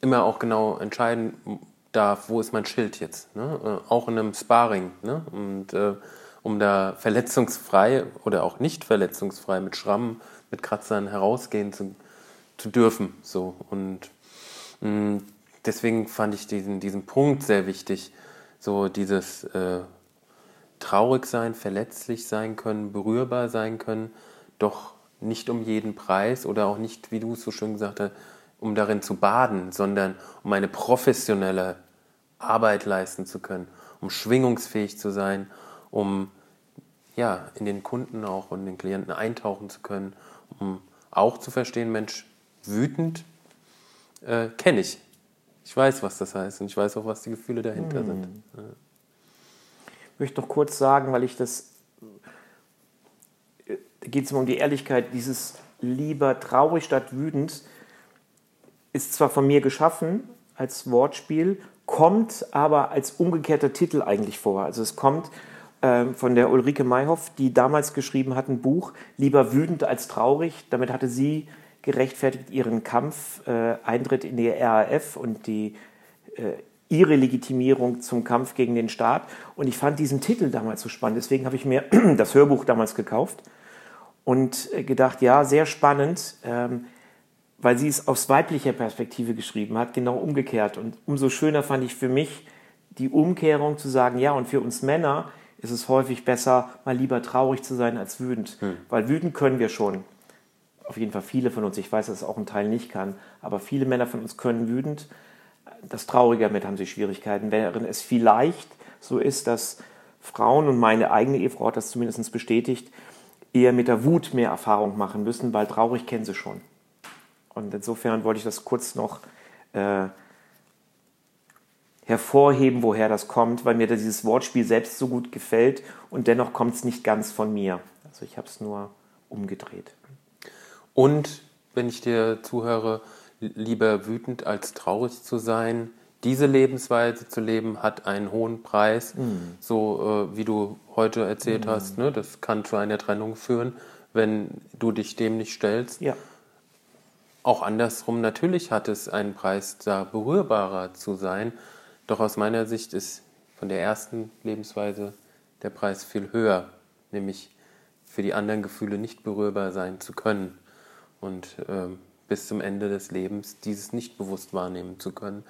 immer auch genau entscheiden darf, wo ist mein Schild jetzt? Ne? Äh, auch in einem Sparring. Ne? Und äh, um da verletzungsfrei oder auch nicht verletzungsfrei mit Schrammen, mit Kratzern herausgehen zu, zu dürfen. So. Und mh, mm, deswegen fand ich diesen, diesen Punkt sehr wichtig. So dieses äh, traurig sein, verletzlich sein können, berührbar sein können, doch nicht um jeden Preis oder auch nicht, wie du es so schön gesagt hast, um darin zu baden, sondern um eine professionelle Arbeit leisten zu können, um schwingungsfähig zu sein, um ja, in den Kunden auch und den Klienten eintauchen zu können, um auch zu verstehen, Mensch, wütend äh, kenne ich. Ich weiß, was das heißt und ich weiß auch, was die Gefühle dahinter hm. sind. Ja. Ich möchte noch kurz sagen, weil ich das, da geht es immer um die Ehrlichkeit, dieses lieber traurig statt wütend ist zwar von mir geschaffen als Wortspiel, kommt aber als umgekehrter Titel eigentlich vor. Also es kommt äh, von der Ulrike Mayhoff, die damals geschrieben hat, ein Buch Lieber wütend als traurig. Damit hatte sie gerechtfertigt ihren Kampf, äh, Eintritt in die RAF und die, äh, ihre Legitimierung zum Kampf gegen den Staat. Und ich fand diesen Titel damals so spannend. Deswegen habe ich mir das Hörbuch damals gekauft und äh, gedacht, ja, sehr spannend. Ähm, weil sie es aus weiblicher Perspektive geschrieben hat, genau umgekehrt. Und umso schöner fand ich für mich die Umkehrung zu sagen, ja, und für uns Männer ist es häufig besser, mal lieber traurig zu sein als wütend. Hm. Weil wütend können wir schon. auf jeden Fall viele von uns, ich weiß, dass es auch ein Teil nicht kann, aber viele Männer von uns können wütend. Das Traurige damit haben sie Schwierigkeiten, während es vielleicht so ist, dass Frauen, und meine eigene Ehefrau hat das zumindest bestätigt, eher mit der Wut mehr Erfahrung machen müssen, weil traurig kennen sie schon. Und insofern wollte ich das kurz noch äh, hervorheben, woher das kommt, weil mir dieses Wortspiel selbst so gut gefällt und dennoch kommt es nicht ganz von mir. Also ich habe es nur umgedreht. Und wenn ich dir zuhöre, lieber wütend als traurig zu sein, diese Lebensweise zu leben, hat einen hohen Preis. Mhm. So äh, wie du heute erzählt mhm. hast, ne? das kann zu einer Trennung führen, wenn du dich dem nicht stellst. Ja. Auch andersrum, natürlich hat es einen Preis, da berührbarer zu sein. Doch aus meiner Sicht ist von der ersten Lebensweise der Preis viel höher, nämlich für die anderen Gefühle nicht berührbar sein zu können und äh, bis zum Ende des Lebens dieses nicht bewusst wahrnehmen zu können,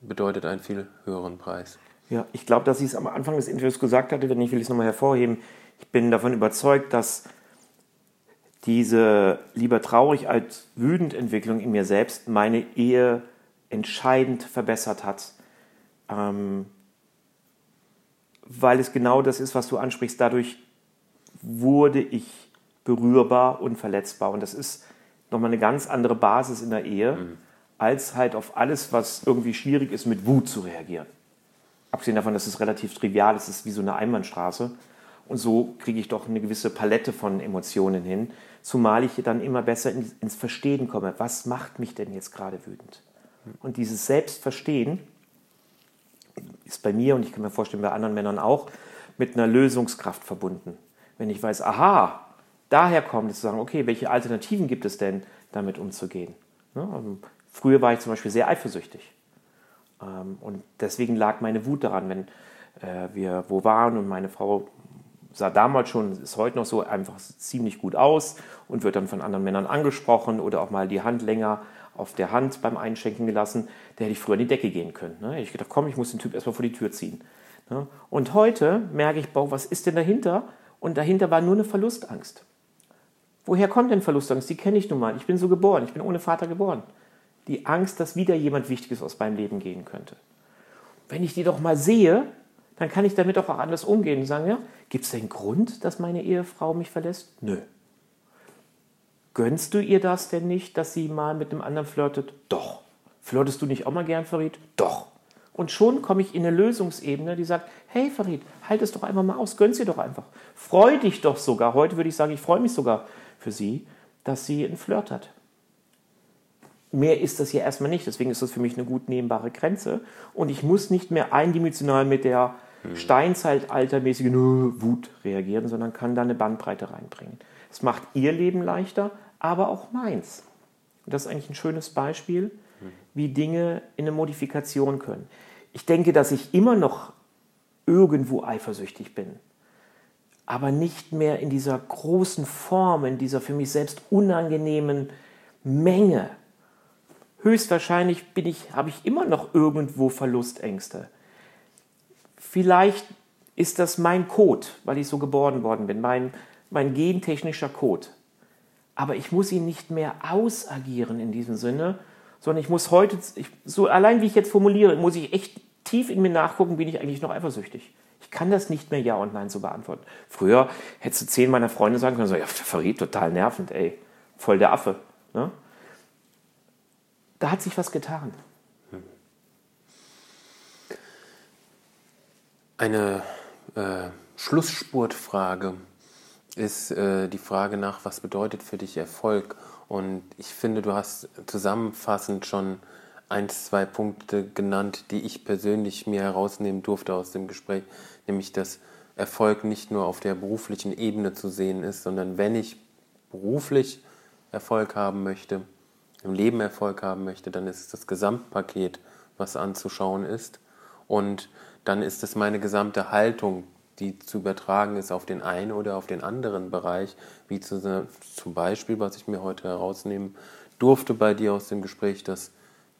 bedeutet einen viel höheren Preis. Ja, ich glaube, dass ich es am Anfang des Interviews gesagt hatte, wenn ich will es nochmal hervorheben. Ich bin davon überzeugt, dass diese lieber traurig als wütend Entwicklung in mir selbst meine Ehe entscheidend verbessert hat. Ähm, weil es genau das ist, was du ansprichst. Dadurch wurde ich berührbar und verletzbar. Und das ist nochmal eine ganz andere Basis in der Ehe, mhm. als halt auf alles, was irgendwie schwierig ist, mit Wut zu reagieren. Abgesehen davon, dass es relativ trivial ist, es ist wie so eine Einbahnstraße. Und so kriege ich doch eine gewisse Palette von Emotionen hin, zumal ich dann immer besser ins Verstehen komme. Was macht mich denn jetzt gerade wütend? Und dieses Selbstverstehen ist bei mir und ich kann mir vorstellen bei anderen Männern auch mit einer Lösungskraft verbunden. Wenn ich weiß, aha, daher kommt es zu sagen, okay, welche Alternativen gibt es denn, damit umzugehen? Ne? Also, früher war ich zum Beispiel sehr eifersüchtig. Ähm, und deswegen lag meine Wut daran, wenn äh, wir wo waren und meine Frau sah damals schon, ist heute noch so, einfach ziemlich gut aus und wird dann von anderen Männern angesprochen oder auch mal die Hand länger auf der Hand beim Einschenken gelassen, da hätte ich früher in die Decke gehen können. Ne? Hätte ich gedacht, komm, ich muss den Typ erstmal vor die Tür ziehen. Ne? Und heute merke ich, boah, was ist denn dahinter? Und dahinter war nur eine Verlustangst. Woher kommt denn Verlustangst? Die kenne ich nun mal. Ich bin so geboren. Ich bin ohne Vater geboren. Die Angst, dass wieder jemand Wichtiges aus meinem Leben gehen könnte. Wenn ich die doch mal sehe, dann kann ich damit auch anders umgehen und sagen, ja, gibt es denn Grund, dass meine Ehefrau mich verlässt? Nö. Gönnst du ihr das denn nicht, dass sie mal mit einem anderen flirtet? Doch. Flirtest du nicht auch mal gern, Farid? Doch. Und schon komme ich in eine Lösungsebene, die sagt, hey Farid, halt es doch einfach mal aus, gönn sie doch einfach. Freu dich doch sogar. Heute würde ich sagen, ich freue mich sogar für sie, dass sie einen Flirt hat. Mehr ist das ja erstmal nicht, deswegen ist das für mich eine gut nehmbare Grenze. Und ich muss nicht mehr eindimensional mit der hm. steinzeitaltermäßigen Wut reagieren, sondern kann da eine Bandbreite reinbringen. Es macht ihr Leben leichter, aber auch meins. Und das ist eigentlich ein schönes Beispiel, wie Dinge in eine Modifikation können. Ich denke, dass ich immer noch irgendwo eifersüchtig bin aber nicht mehr in dieser großen Form, in dieser für mich selbst unangenehmen Menge. Höchstwahrscheinlich bin ich, habe ich immer noch irgendwo Verlustängste. Vielleicht ist das mein Code, weil ich so geboren worden bin, mein, mein gentechnischer Code. Aber ich muss ihn nicht mehr ausagieren in diesem Sinne, sondern ich muss heute, ich, so allein wie ich jetzt formuliere, muss ich echt tief in mir nachgucken, bin ich eigentlich noch eifersüchtig. Ich kann das nicht mehr Ja und Nein so beantworten. Früher hättest du zehn meiner Freunde sagen können, so, ja, Farid, total nervend, ey, voll der Affe. Ne? Da hat sich was getan. Eine äh, Schlussspurtfrage ist äh, die Frage nach, was bedeutet für dich Erfolg? Und ich finde, du hast zusammenfassend schon ein, zwei Punkte genannt, die ich persönlich mir herausnehmen durfte aus dem Gespräch, nämlich dass Erfolg nicht nur auf der beruflichen Ebene zu sehen ist, sondern wenn ich beruflich Erfolg haben möchte, im Leben Erfolg haben möchte, dann ist es das Gesamtpaket, was anzuschauen ist. Und dann ist es meine gesamte Haltung, die zu übertragen ist auf den einen oder auf den anderen Bereich, wie zu, zum Beispiel, was ich mir heute herausnehmen durfte bei dir aus dem Gespräch, das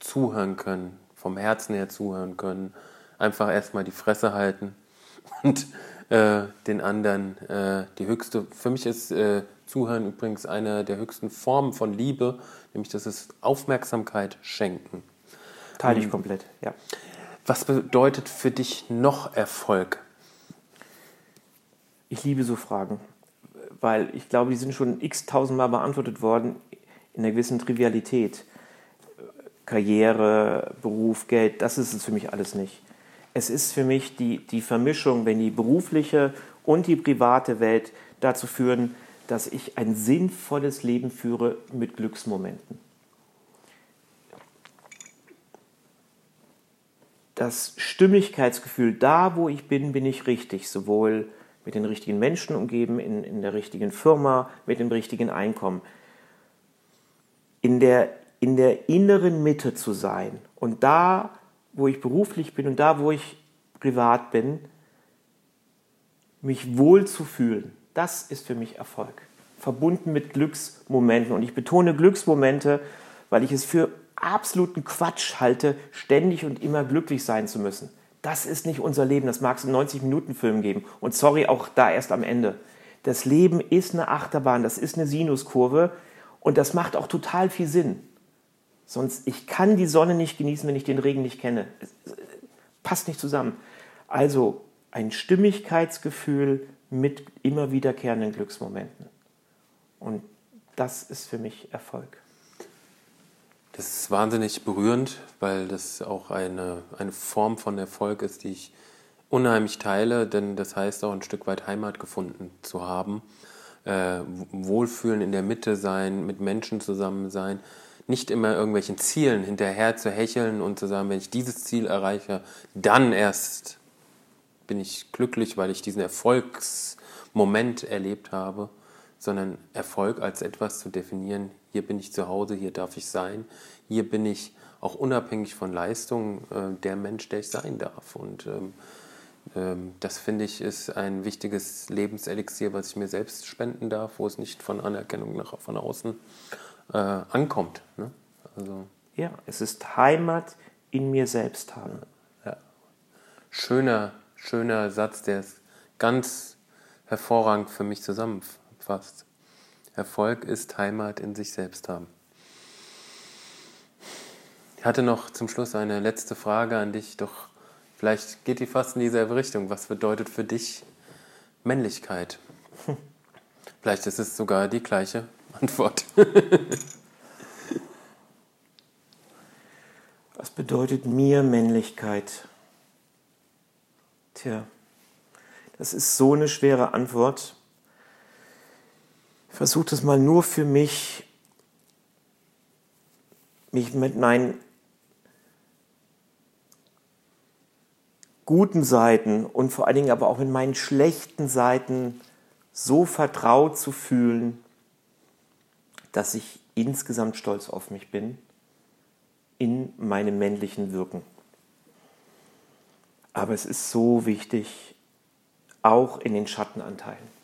Zuhören können, vom Herzen her zuhören können, einfach erstmal die Fresse halten und äh, den anderen äh, die höchste, für mich ist äh, Zuhören übrigens eine der höchsten Formen von Liebe, nämlich das ist Aufmerksamkeit schenken. Teile ich komplett, ja. Was bedeutet für dich noch Erfolg? Ich liebe so Fragen, weil ich glaube, die sind schon x tausendmal beantwortet worden in einer gewissen Trivialität. Karriere, Beruf, Geld, das ist es für mich alles nicht. Es ist für mich die, die Vermischung, wenn die berufliche und die private Welt dazu führen, dass ich ein sinnvolles Leben führe mit Glücksmomenten. Das Stimmigkeitsgefühl, da wo ich bin, bin ich richtig, sowohl mit den richtigen Menschen umgeben, in, in der richtigen Firma, mit dem richtigen Einkommen. In der, in der inneren Mitte zu sein und da, wo ich beruflich bin und da, wo ich privat bin, mich wohl zu fühlen, das ist für mich Erfolg. Verbunden mit Glücksmomenten. Und ich betone Glücksmomente, weil ich es für absoluten Quatsch halte, ständig und immer glücklich sein zu müssen. Das ist nicht unser Leben. Das mag es einen 90-Minuten-Film geben. Und sorry, auch da erst am Ende. Das Leben ist eine Achterbahn, das ist eine Sinuskurve und das macht auch total viel Sinn. Sonst, ich kann die Sonne nicht genießen, wenn ich den Regen nicht kenne. Passt nicht zusammen. Also ein Stimmigkeitsgefühl mit immer wiederkehrenden Glücksmomenten. Und das ist für mich Erfolg. Das ist wahnsinnig berührend, weil das auch eine, eine Form von Erfolg ist, die ich unheimlich teile, denn das heißt auch ein Stück weit Heimat gefunden zu haben. Äh, Wohlfühlen in der Mitte sein, mit Menschen zusammen sein, nicht immer irgendwelchen Zielen hinterher zu hecheln und zu sagen, wenn ich dieses Ziel erreiche, dann erst bin ich glücklich, weil ich diesen Erfolgsmoment erlebt habe, sondern Erfolg als etwas zu definieren, hier bin ich zu Hause, hier darf ich sein, hier bin ich auch unabhängig von Leistung äh, der Mensch, der ich sein darf. Und ähm, ähm, das finde ich ist ein wichtiges Lebenselixier, was ich mir selbst spenden darf, wo es nicht von Anerkennung nach, von außen äh, ankommt. Ne? Also, ja, es ist Heimat in mir selbst haben. Ja. Schöner schöner Satz, der es ganz hervorragend für mich zusammenfasst. Erfolg ist Heimat in sich selbst haben. Ich hatte noch zum Schluss eine letzte Frage an dich, doch vielleicht geht die fast in dieselbe Richtung. Was bedeutet für dich Männlichkeit? Vielleicht ist es sogar die gleiche Antwort. Was bedeutet mir Männlichkeit? Tja, das ist so eine schwere Antwort. Versuche das mal nur für mich, mich mit meinen guten Seiten und vor allen Dingen aber auch mit meinen schlechten Seiten so vertraut zu fühlen, dass ich insgesamt stolz auf mich bin in meinem männlichen Wirken. Aber es ist so wichtig, auch in den Schattenanteilen.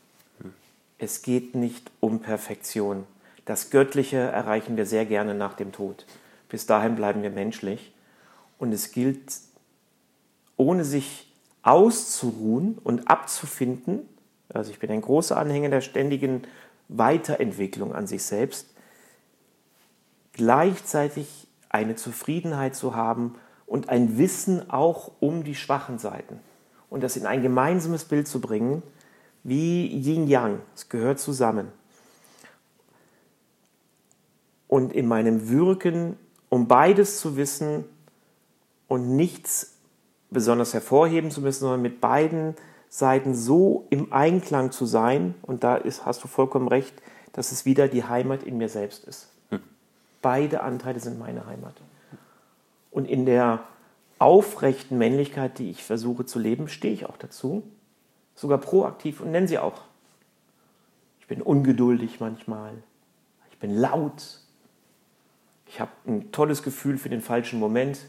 Es geht nicht um Perfektion. Das Göttliche erreichen wir sehr gerne nach dem Tod. Bis dahin bleiben wir menschlich. Und es gilt, ohne sich auszuruhen und abzufinden, also ich bin ein großer Anhänger der ständigen Weiterentwicklung an sich selbst, gleichzeitig eine Zufriedenheit zu haben und ein Wissen auch um die schwachen Seiten. Und das in ein gemeinsames Bild zu bringen, wie Yin-Yang. Es gehört zusammen. Und in meinem Wirken, um beides zu wissen und nichts besonders hervorheben zu müssen, sondern mit beiden Seiten so im Einklang zu sein, und da ist, hast du vollkommen recht, dass es wieder die Heimat in mir selbst ist. Hm. Beide Anteile sind meine Heimat. Und in der aufrechten Männlichkeit, die ich versuche zu leben, stehe ich auch dazu. Sogar proaktiv und nenne sie auch. Ich bin ungeduldig manchmal. Ich bin laut. Ich habe ein tolles Gefühl für den falschen Moment,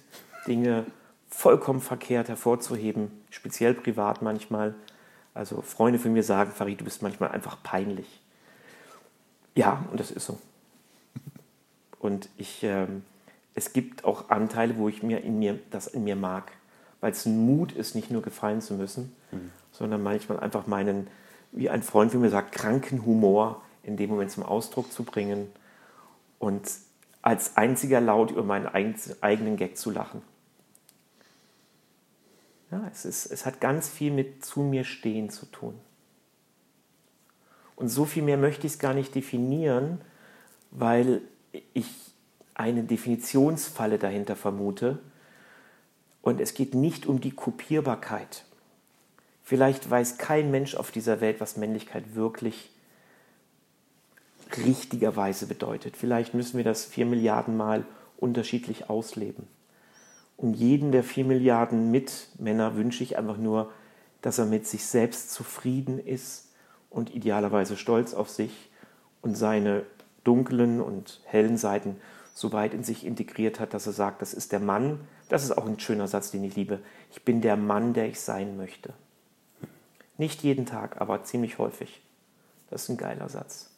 Dinge vollkommen verkehrt hervorzuheben, speziell privat manchmal. Also Freunde von mir sagen, Farid, du bist manchmal einfach peinlich. Ja, und das ist so. Und ich ähm, es gibt auch Anteile, wo ich mir in mir das in mir mag, weil es ein Mut ist, nicht nur gefallen zu müssen, mhm. Sondern manchmal einfach meinen, wie ein Freund von mir sagt, kranken Humor in dem Moment zum Ausdruck zu bringen und als einziger laut über meinen eigenen Gag zu lachen. Ja, es, ist, es hat ganz viel mit zu mir stehen zu tun. Und so viel mehr möchte ich es gar nicht definieren, weil ich eine Definitionsfalle dahinter vermute. Und es geht nicht um die Kopierbarkeit. Vielleicht weiß kein Mensch auf dieser Welt, was Männlichkeit wirklich richtigerweise bedeutet. Vielleicht müssen wir das vier Milliarden Mal unterschiedlich ausleben. Und jeden der vier Milliarden Mitmänner wünsche ich einfach nur, dass er mit sich selbst zufrieden ist und idealerweise stolz auf sich und seine dunklen und hellen Seiten so weit in sich integriert hat, dass er sagt, das ist der Mann, das ist auch ein schöner Satz, den ich liebe, ich bin der Mann, der ich sein möchte. Nicht jeden Tag, aber ziemlich häufig. Das ist ein geiler Satz.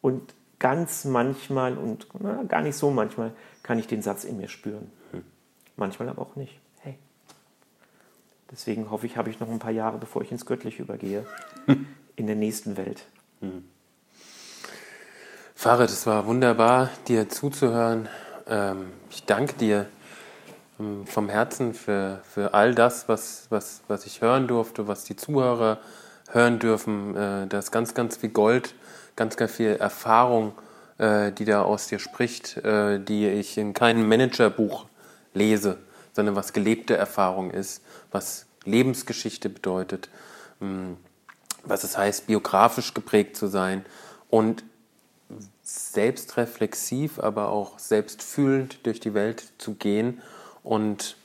Und ganz manchmal und na, gar nicht so manchmal kann ich den Satz in mir spüren. Manchmal aber auch nicht. Hey. Deswegen hoffe ich, habe ich noch ein paar Jahre, bevor ich ins Göttliche übergehe, in der nächsten Welt. Hm. Farid, es war wunderbar, dir zuzuhören. Ähm, ich danke dir vom Herzen für, für all das, was, was, was ich hören durfte, was die Zuhörer hören dürfen. Äh, da ist ganz, ganz viel Gold, ganz, ganz viel Erfahrung, äh, die da aus dir spricht, äh, die ich in keinem Managerbuch lese, sondern was gelebte Erfahrung ist, was Lebensgeschichte bedeutet, ähm, was es heißt, biografisch geprägt zu sein und selbstreflexiv, aber auch selbstfühlend durch die Welt zu gehen und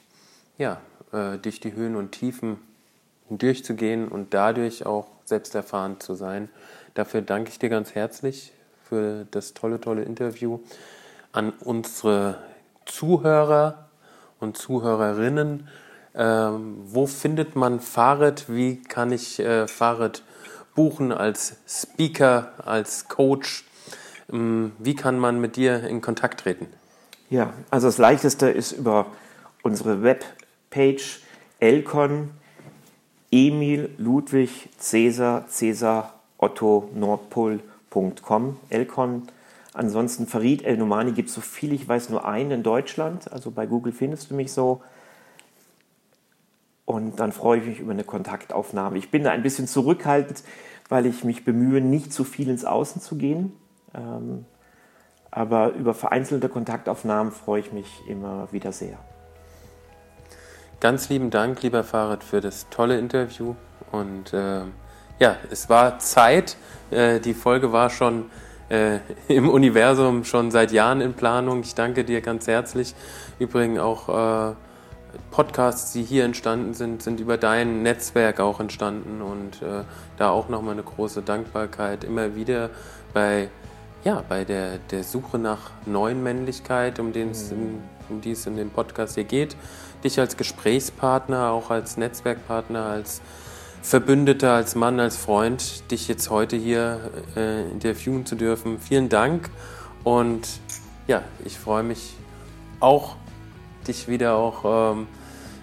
ja, äh, durch die Höhen und Tiefen durchzugehen und dadurch auch selbsterfahrend zu sein. Dafür danke ich dir ganz herzlich für das tolle, tolle Interview. An unsere Zuhörer und Zuhörerinnen, ähm, wo findet man Fahrrad? Wie kann ich äh, Fahrrad buchen als Speaker, als Coach? Ähm, wie kann man mit dir in Kontakt treten? Ja, also das Leichteste ist über unsere Webpage Elcon Emil Ludwig Cäsar Cäsar Otto Nordpol.com Elcon. Ansonsten Farid El Nomani gibt es so viel ich weiß nur einen in Deutschland. Also bei Google findest du mich so. Und dann freue ich mich über eine Kontaktaufnahme. Ich bin da ein bisschen zurückhaltend, weil ich mich bemühe, nicht zu viel ins Außen zu gehen. Ähm, aber über vereinzelte Kontaktaufnahmen freue ich mich immer wieder sehr. Ganz lieben Dank, lieber Fahrrad, für das tolle Interview. Und äh, ja, es war Zeit. Äh, die Folge war schon äh, im Universum schon seit Jahren in Planung. Ich danke dir ganz herzlich. Übrigens auch äh, Podcasts, die hier entstanden sind, sind über dein Netzwerk auch entstanden. Und äh, da auch nochmal eine große Dankbarkeit immer wieder bei ja, bei der, der Suche nach neuen Männlichkeit, um, den mhm. um die es in dem Podcast hier geht dich als Gesprächspartner, auch als Netzwerkpartner, als Verbündeter, als Mann, als Freund, dich jetzt heute hier äh, interviewen zu dürfen. Vielen Dank und ja, ich freue mich auch, dich wieder auch ähm,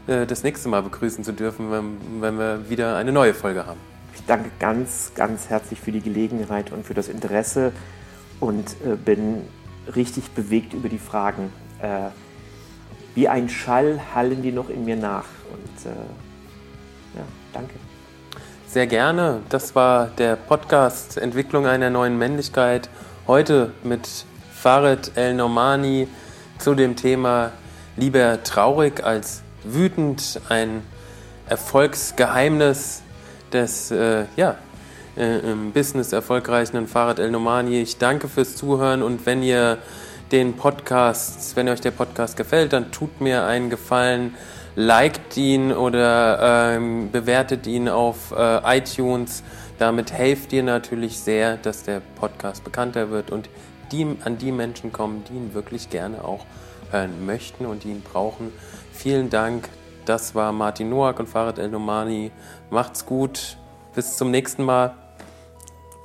äh, das nächste Mal begrüßen zu dürfen, wenn, wenn wir wieder eine neue Folge haben. Ich danke ganz, ganz herzlich für die Gelegenheit und für das Interesse und äh, bin richtig bewegt über die Fragen. Äh, wie ein Schall hallen die noch in mir nach. Und äh, ja, danke. Sehr gerne. Das war der Podcast Entwicklung einer neuen Männlichkeit. Heute mit Farid El Normani zu dem Thema Lieber traurig als wütend. Ein Erfolgsgeheimnis des äh, ja, äh, im Business erfolgreichen Farid El Normani. Ich danke fürs Zuhören und wenn ihr den Podcast, wenn euch der Podcast gefällt, dann tut mir einen Gefallen, liked ihn oder ähm, bewertet ihn auf äh, iTunes. Damit helft ihr natürlich sehr, dass der Podcast bekannter wird und die, an die Menschen kommen, die ihn wirklich gerne auch hören möchten und die ihn brauchen. Vielen Dank. Das war Martin Noack und Farid El Nomani. Macht's gut. Bis zum nächsten Mal.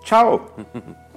Ciao.